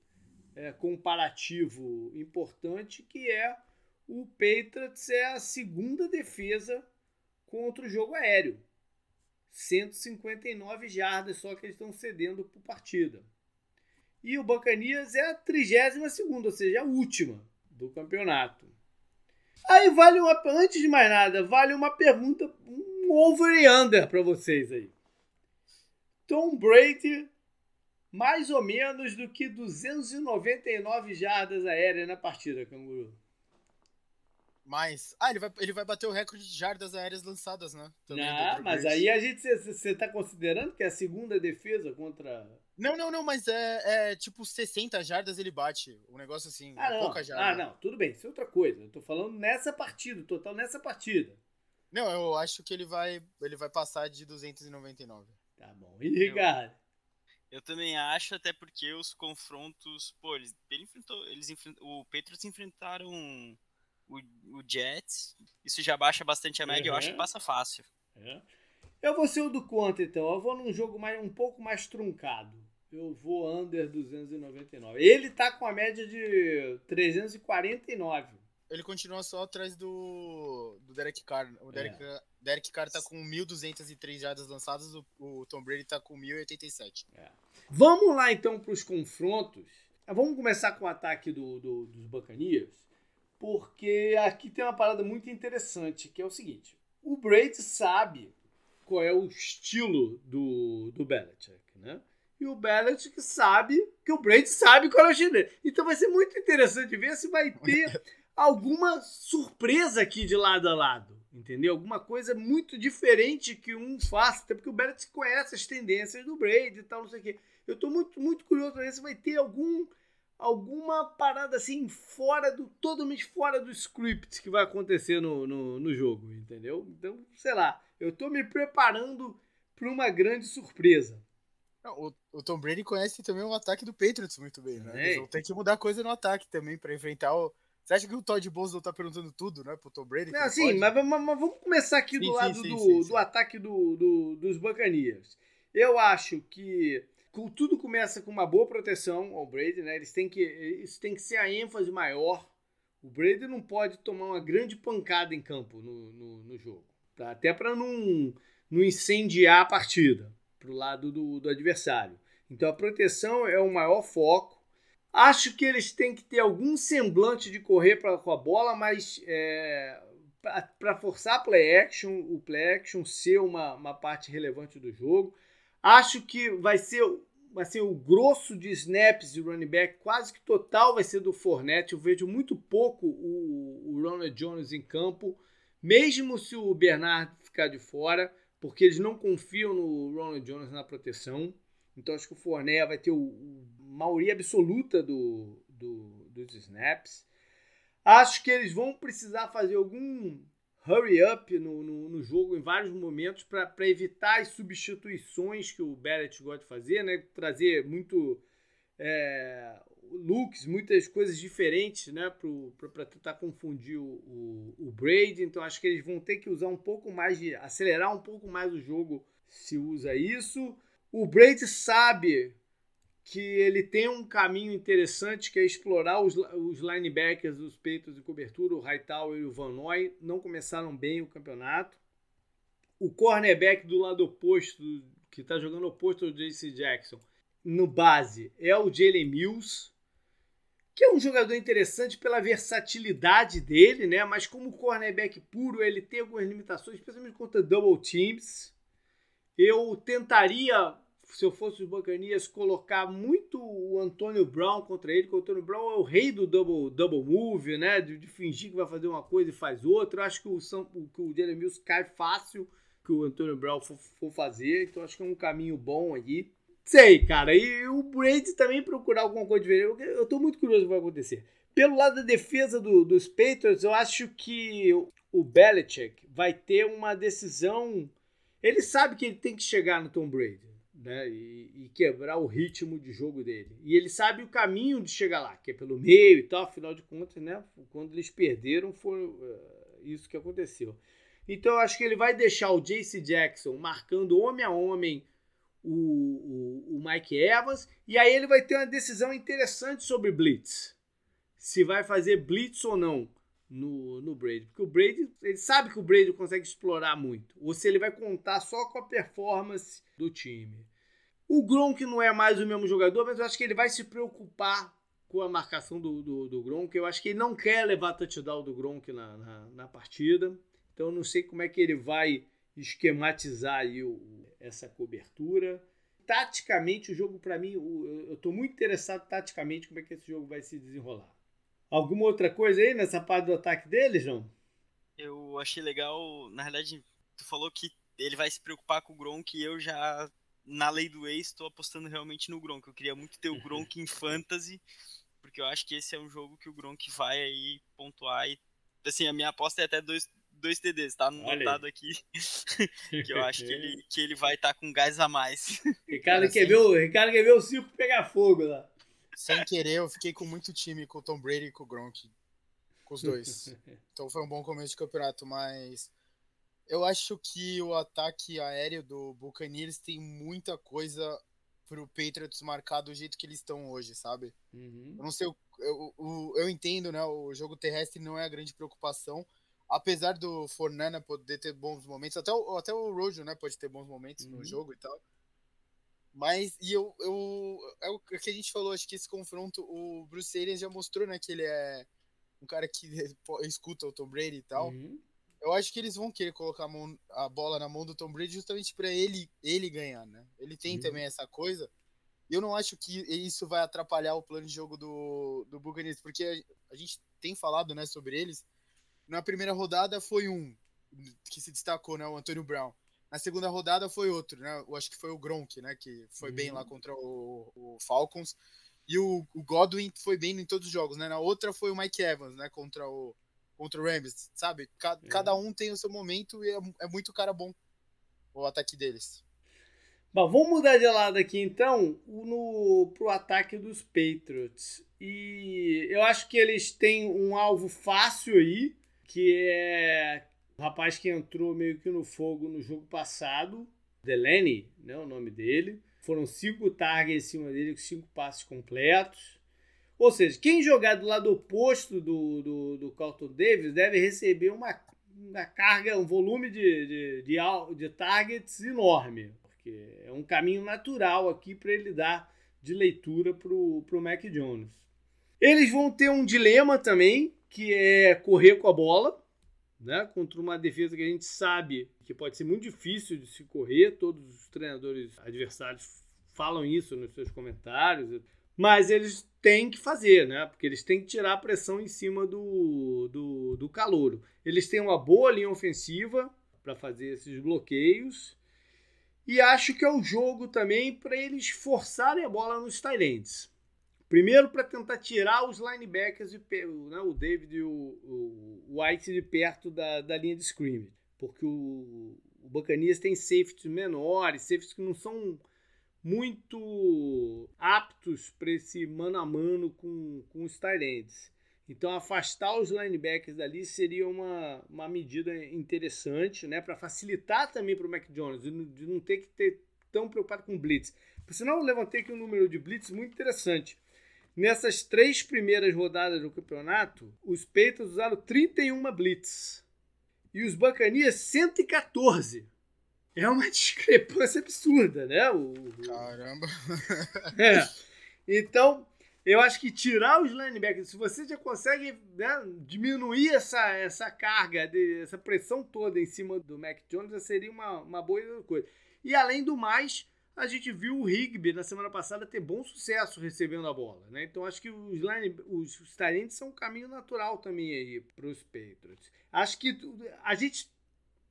é, comparativo importante que é o Patriots é a segunda defesa contra o jogo aéreo. 159 jardas só que eles estão cedendo por partida. E o Bacanias é a 32 segunda, ou seja, a última do campeonato. Aí vale uma, antes de mais nada, vale uma pergunta, um over e under para vocês aí. Tom Brady mais ou menos do que 299 jardas aéreas na partida, Canguru. Mas. Ah, ele vai, ele vai bater o recorde de jardas aéreas lançadas, né? Também ah, mas aí a gente. Você tá considerando que é a segunda defesa contra. Não, não, não, mas é, é tipo 60 jardas ele bate. Um negócio assim. Ah, não. Pouca jarda. Ah, não, tudo bem, isso é outra coisa. Eu tô falando nessa partida, total nessa partida. Não, eu acho que ele vai, ele vai passar de 299. Tá bom. E Ricardo? Eu, eu também acho, até porque os confrontos. Pô, eles, ele enfrentou. Eles enfrent, o Patriots enfrentaram o, o Jets. Isso já baixa bastante a média, uhum. eu acho que passa fácil. É. Eu vou ser o do contra, então. Eu vou num jogo mais, um pouco mais truncado. Eu vou under 299. Ele tá com a média de 349 ele continua só atrás do, do Derek Carr. O Derek, é. Derek Carr tá com 1.203 jardas lançadas, o, o, Tom Brady tá com 1.087. É. Vamos lá então para os confrontos. Vamos começar com o ataque do, do, dos Bacanias, porque aqui tem uma parada muito interessante, que é o seguinte. O Brady sabe qual é o estilo do, do Belichick, né? E o Belichick sabe que o Brady sabe qual é o estilo dele. Então vai ser muito interessante ver se vai ter alguma surpresa aqui de lado a lado, entendeu? Alguma coisa muito diferente que um faça, até porque o Belichick conhece as tendências do Brady e tal, não sei o quê. Eu tô muito, muito curioso para ver se vai ter algum alguma parada assim fora do totalmente fora do script que vai acontecer no, no, no jogo, entendeu? Então, sei lá, eu tô me preparando para uma grande surpresa. O, o, Tom Brady conhece também o ataque do Patriots muito bem, né? Eles vão ter que mudar coisa no ataque também para enfrentar o, você acha que o Todd Bowles tá perguntando tudo, né, pro Tom Brady? Não, sim, mas, mas, mas, vamos começar aqui sim, do lado sim, do, sim, do ataque do, do, dos Buccaneers. Eu acho que tudo começa com uma boa proteção ao Brady, né? Eles têm que, isso tem que ser a ênfase maior. O Brady não pode tomar uma grande pancada em campo no, no, no jogo. Tá? Até para não, não incendiar a partida pro lado do, do adversário. Então a proteção é o maior foco. Acho que eles têm que ter algum semblante de correr pra, com a bola, mas é, para forçar a play action, o play action ser uma, uma parte relevante do jogo. Acho que vai ser, vai ser o grosso de snaps de running back, quase que total vai ser do Fournette. Eu vejo muito pouco o, o Ronald Jones em campo, mesmo se o Bernard ficar de fora, porque eles não confiam no Ronald Jones na proteção. Então acho que o Fournette vai ter o, maioria absoluta do, do, dos snaps. Acho que eles vão precisar fazer algum hurry up no, no, no jogo em vários momentos para evitar as substituições que o Barrett gosta de fazer, né? Trazer muito é, looks, muitas coisas diferentes, né? Para tentar confundir o, o, o, Brady. Então acho que eles vão ter que usar um pouco mais de. acelerar um pouco mais o jogo se usa isso. O Brady sabe que ele tem um caminho interessante que é explorar os, os linebackers, os peitos de cobertura, o Hightower e o Van Noy, não começaram bem o campeonato. O cornerback do lado oposto, que está jogando oposto ao JC Jackson, no base, é o Jalen Mills, que é um jogador interessante pela versatilidade dele, né? Mas como cornerback puro, ele tem algumas limitações, especialmente contra double teams. Eu tentaria se eu fosse os Buccaneers, colocar muito o Antônio Brown contra ele, porque o Antônio Brown é o rei do double, double move, né? De, de fingir que vai fazer uma coisa e faz outra. Eu acho que o, que o Jalen Mills cai fácil que o Antônio Brown for, for, fazer, então acho que é um caminho bom aí. Sei, cara, e o Brady também procurar alguma coisa diferente. Eu, eu tô muito curioso o que vai acontecer. Pelo lado da defesa do, dos Patriots, eu acho que o Belichick vai ter uma decisão. Ele sabe que ele tem que chegar no Tom Brady né, e, e, quebrar o ritmo de jogo dele. E ele sabe o caminho de chegar lá, que é pelo meio e tal, afinal de contas, né, quando eles perderam foi uh, isso que aconteceu. Então eu acho que ele vai deixar o JC Jackson marcando homem a homem o, o, o Mike Evans, e aí ele vai ter uma decisão interessante sobre Blitz. Se vai fazer Blitz ou não no, no Brady. Porque o Brady, ele sabe que o Brady consegue explorar muito. Ou se ele vai contar só com a performance do time. O Gronk não é mais o mesmo jogador, mas eu acho que ele vai se preocupar com a marcação do, do, do Gronk. Eu acho que ele não quer levar touchdown do Gronk na, na, na partida. Então eu não sei como é que ele vai esquematizar aí o, essa cobertura. Taticamente, o jogo para mim, eu estou muito interessado taticamente como é que esse jogo vai se desenrolar. Alguma outra coisa aí nessa parte do ataque dele, João? Eu achei legal, na realidade, tu falou que ele vai se preocupar com o Gronk e eu já, na lei do ex, estou apostando realmente no Gronk. Eu queria muito ter o Gronk em Fantasy, porque eu acho que esse é um jogo que o Gronk vai aí pontuar e, assim, a minha aposta é até dois, dois TDs, tá anotado aqui, que eu acho que ele, que ele vai estar tá com gás a mais. Ricardo, quer ver o, Ricardo quer ver o circo pegar fogo lá. Sem querer, eu fiquei com muito time com o Tom Brady e com o Gronk. Com os dois. então foi um bom começo de campeonato, mas eu acho que o ataque aéreo do Buccaneers tem muita coisa pro Patriots marcar do jeito que eles estão hoje, sabe? Uhum. Eu não sei, eu, eu, eu, entendo, né? O jogo terrestre não é a grande preocupação, apesar do Fornana poder ter bons momentos, até o, até o Rojo, né, pode ter bons momentos uhum. no jogo e tal. Mas, e eu, eu, é o que a gente falou, acho que esse confronto, o Bruce Arians já mostrou, né, que ele é um cara que escuta o Tom Brady e tal. Uhum. Eu acho que eles vão querer colocar a, mão, a, bola na mão do Tom Brady justamente para ele, ele ganhar, né? Ele tem uhum. também essa coisa. Eu não acho que isso vai atrapalhar o plano de jogo do, do Buccaneers, porque a, a gente tem falado, né, sobre eles, na primeira rodada foi um que se destacou, né? O Antônio Brown. Na segunda rodada foi outro, né? Eu acho que foi o Gronk, né? Que foi uhum. bem lá contra o, o Falcons. E o, o, Godwin foi bem em todos os jogos, né? Na outra foi o Mike Evans, né? Contra o, contra o Rams, sabe? Cada, uhum. cada um tem o seu momento e é, é, muito cara bom o ataque deles. Bom, vamos mudar de lado aqui então no, pro ataque dos Patriots. E eu acho que eles têm um alvo fácil aí, que é o rapaz que entrou meio que no fogo no jogo passado, Delaney, né, o nome dele. Foram cinco targets em cima dele, com cinco passes completos. Ou seja, quem jogar do lado oposto do, do, do Carlton Davis deve receber uma, uma carga, um volume de, de, de, de targets enorme. Porque é um caminho natural aqui para ele dar de leitura para o Mac Jones. Eles vão ter um dilema também, que é correr com a bola, né? Contra uma defesa que a gente sabe que pode ser muito difícil de se correr. Todos os treinadores adversários falam isso nos seus comentários, mas eles têm que fazer, né? Porque eles têm que tirar a pressão em cima do, do, do calouro. Eles têm uma boa linha ofensiva para fazer esses bloqueios. E acho que é o jogo também para eles forçarem a bola nos Tyrants. Primeiro, para tentar tirar os linebackers, de, né, o David e o, o, White de perto da, da linha de scrimmage. Porque o, o Buccaneers tem safeties menores, safeties que não são muito aptos para esse mano a mano com, com os Tyrants. Então, afastar os linebackers dali seria uma, uma medida interessante, né? Para facilitar também para o Jones, de, de não ter que ter tão preocupado com blitz. Por sinal, eu levantei aqui um número de blitz muito interessante. Nessas três primeiras rodadas do campeonato, os Patriots usaram 31 blitz e os Buccaneers 114. É uma discrepância absurda, né? O, Caramba! É. Então, eu acho que tirar os linebackers, se você já consegue né, diminuir essa, essa carga, de, essa pressão toda em cima do Mac Jones, seria uma, uma boa coisa. E além do mais, a gente viu o Rigby na semana passada ter bom sucesso recebendo a bola, né? Então acho que os, line, os, os são um caminho natural também aí para os Patriots. Acho que a gente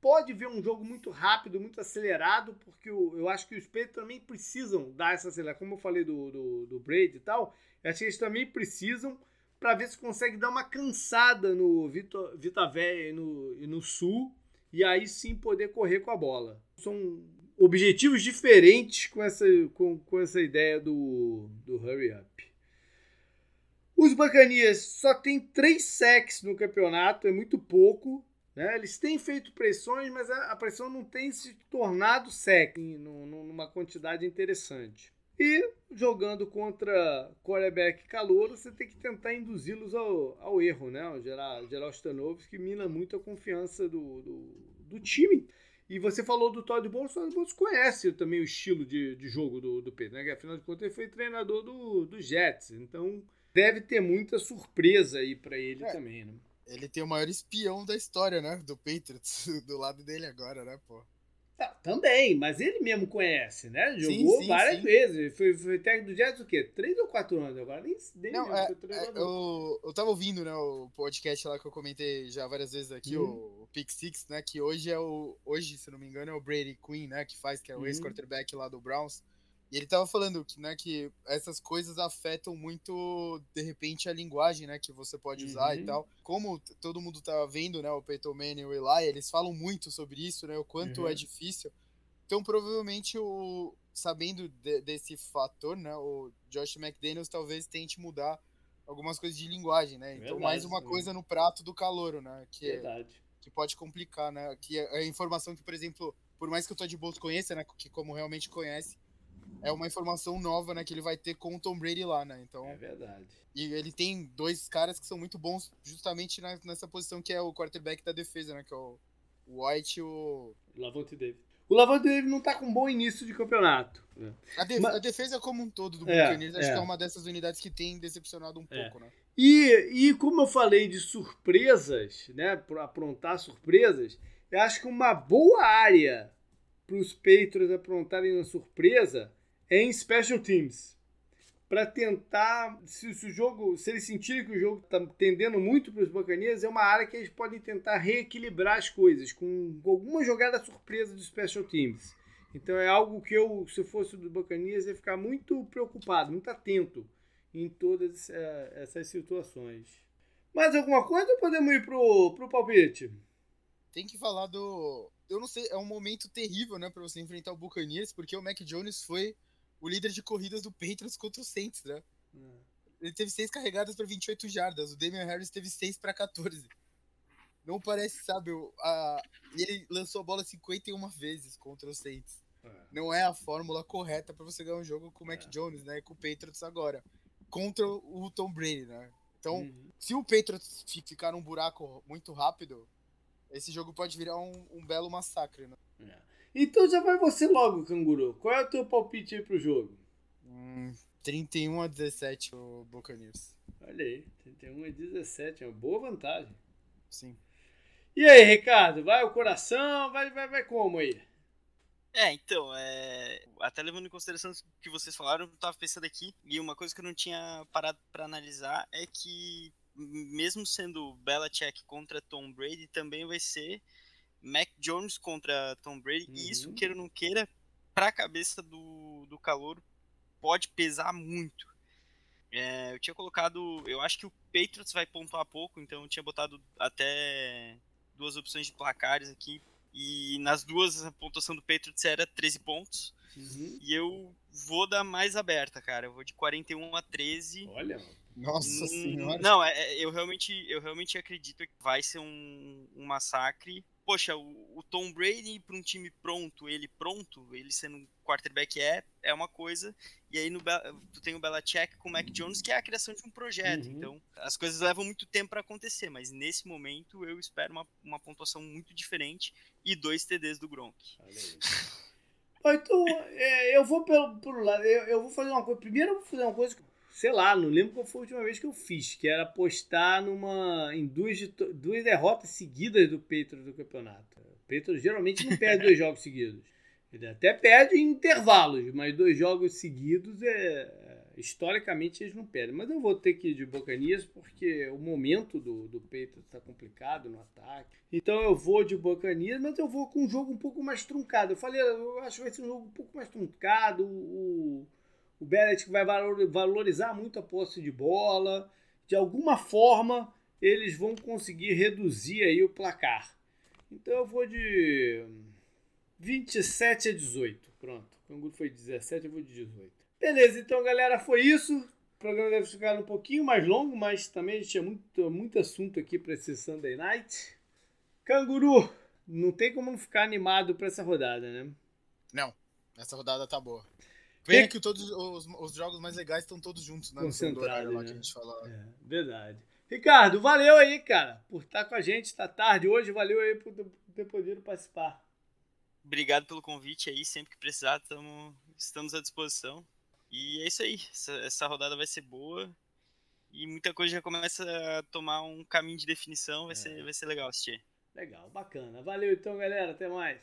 pode ver um jogo muito rápido, muito acelerado, porque eu, eu acho que os Patriots também precisam dar essa aceleração. Como eu falei do, do, do Brady e tal, acho que eles também precisam para ver se consegue dar uma cansada no Vita, Vita Véia e no, e no Sul, e aí sim poder correr com a bola. São objetivos diferentes com essa, com, com essa ideia do, do hurry up. Os Bacanias só tem três sacks no campeonato, é muito pouco. Né? Eles têm feito pressões, mas a, a pressão não tem se tornado sec numa quantidade interessante. E jogando contra quarterback calouro, você tem que tentar induzi-los ao, ao erro, né? Gerar os turnovers, que mina muito a confiança do, do, do time. E você falou do Todd Bowles, o Todd Bowles conhece também o estilo de, de jogo do, do Pedro, né? Que, afinal de contas ele foi treinador do, do Jets, então deve ter muita surpresa aí para ele é, também, né? Ele tem o maior espião da história, né? Do Patriots, do lado dele agora, né, pô? Tá, também, mas ele mesmo conhece, né? Jogou sim, várias sim. vezes. Foi, foi técnico do Jazz o quê? Três ou quatro anos agora? Nem, nem Não, é, é, eu, eu tava ouvindo, né, o podcast lá que eu comentei já várias vezes aqui, Uhum. o, o Pick Six, né, que hoje é o, hoje, se não me engano, é o Brady Quinn, né, que faz, que é o Uhum. ex-quarterback lá do Browns, e ele tava falando que, né, que essas coisas afetam muito, de repente, a linguagem, né, que você pode usar Uhum. e tal. Como todo mundo tá vendo, né, o Peyton Manning e o Eli, eles falam muito sobre isso, né, o quanto Uhum. é difícil. Então, provavelmente, o, sabendo de- desse fator, né, o Josh McDaniels talvez tente mudar algumas coisas de linguagem, né? Então, Verdade, mais uma sim. coisa no prato do calouro, né? Que, é- Verdade. que pode complicar, né? Que é a informação que, por exemplo, por mais que o Todd Bowles conheça, né? Que como realmente conhece, é uma informação nova, né? Que ele vai ter com o Tom Brady lá, né? Então, É verdade. e ele tem dois caras que são muito bons justamente na- nessa posição que é o quarterback da defesa, né? Que é o White e o... O Lavonte David. O Lavonte David não tá com um bom início de campeonato. né? A, de- Mas- a defesa como um todo do É, Buccaneers, acho é. que é uma dessas unidades que tem decepcionado um É. pouco, né? E, e como eu falei de surpresas, né? Para aprontar surpresas, eu acho que uma boa área para os Patriots aprontarem uma surpresa é em Special Teams. Para tentar, se, se o jogo, se eles sentirem que o jogo está tendendo muito para os Buccaneers, é uma área que eles podem tentar reequilibrar as coisas com alguma jogada surpresa dos Special Teams. Então é algo que eu, se fosse do Buccaneers, ia ficar muito preocupado, muito atento em todas eh, essas situações. Mais alguma coisa ou podemos ir pro, pro palpite? Tem que falar do. Eu não sei, é um momento terrível, né, pra você enfrentar o Buccaneers, porque o Mac Jones foi o líder de corridas do Patriots contra o Saints, né? Ele teve seis carregadas para 28 jardas, o Damian Harris teve seis para 14. Não parece, sabe, o- a... e ele lançou a bola 51 vezes contra o Saints. Não é a fórmula correta para você ganhar um jogo com o Mac É. Jones, né, e com o Patriots agora, contra o Tom Brady, né? Então, Uhum. se o Patriots fi- ficar num buraco muito rápido, esse jogo pode virar um, um belo massacre, né? É. Então já vai você logo, canguru. Qual é o teu palpite aí pro jogo? Hum, 31 a 17 o Buccaneers. Olha aí, 31 a 17, é uma boa vantagem. Sim. E aí, Ricardo, vai o coração, vai, vai, vai como aí? É, então, é... até levando em consideração o que vocês falaram, eu tava pensando aqui, e uma coisa que eu não tinha parado pra analisar é que, mesmo sendo Belichick contra Tom Brady, também vai ser Mac Jones contra Tom Brady, e isso, Uhum. queira ou não queira, pra cabeça do, do calor, pode pesar muito. É, eu tinha colocado, eu acho que o Patriots vai pontuar pouco, então eu tinha botado até duas opções de placares aqui, e nas duas a pontuação do Patriots era 13 pontos. Uhum. E eu vou dar mais aberta, cara. Eu vou de 41 a 13. Olha. Nossa Hum, senhora. Não, é- é- eu realmente, eu realmente acredito que vai ser um, um massacre. Poxa, o, o Tom Brady para um time pronto, ele pronto, ele sendo um quarterback é, é uma coisa. E aí no, tu tem o Belichick com o Mac Jones, que é a criação de um projeto. Uhum. Então, as coisas levam muito tempo para acontecer, mas nesse momento eu espero uma, uma pontuação muito diferente e dois TDs do Gronk. Então, é, eu vou pelo, pelo lado. Eu, eu vou fazer uma coisa. Primeiro, eu vou fazer uma coisa que, sei lá, não lembro qual foi a última vez que eu fiz, que era apostar numa, em duas, duas derrotas seguidas do Patriots do campeonato. O Patriots geralmente não perde dois jogos seguidos. Ele até perde em intervalos, mas dois jogos seguidos, é, historicamente, eles não perdem. Mas eu vou ter que ir de Bocanias, porque o momento do, do Patriots está complicado no ataque. Então eu vou de Bocanias, mas eu vou com um jogo um pouco mais truncado. Eu falei, eu acho que vai ser um jogo um pouco mais truncado. O, o Belichick vai valor- valorizar muito a posse de bola. De alguma forma, eles vão conseguir reduzir aí o placar. Então eu vou de 27 a 18. Pronto. O Canguru foi 17, eu vou de 18. Beleza, então galera, foi isso. O programa deve ficar um pouquinho mais longo, mas também a gente tinha muito, muito assunto aqui para esse Sunday Night. Canguru, não tem como não ficar animado para essa rodada, né? Não, essa rodada tá boa. Pena Tem- que todos os, os jogos mais legais estão todos juntos, né? no segundo Concentrado, horário lá né? que a gente falou. É, verdade. Ricardo, valeu aí, cara, por estar com a gente. Tá tarde hoje, valeu aí por ter- por ter podido participar. Obrigado pelo convite aí, sempre que precisar, tamo, estamos à disposição. E é isso aí, essa, essa rodada vai ser boa e muita coisa já começa a tomar um caminho de definição, vai, ser, vai ser legal assistir. Legal, bacana. Valeu então, galera. Até mais.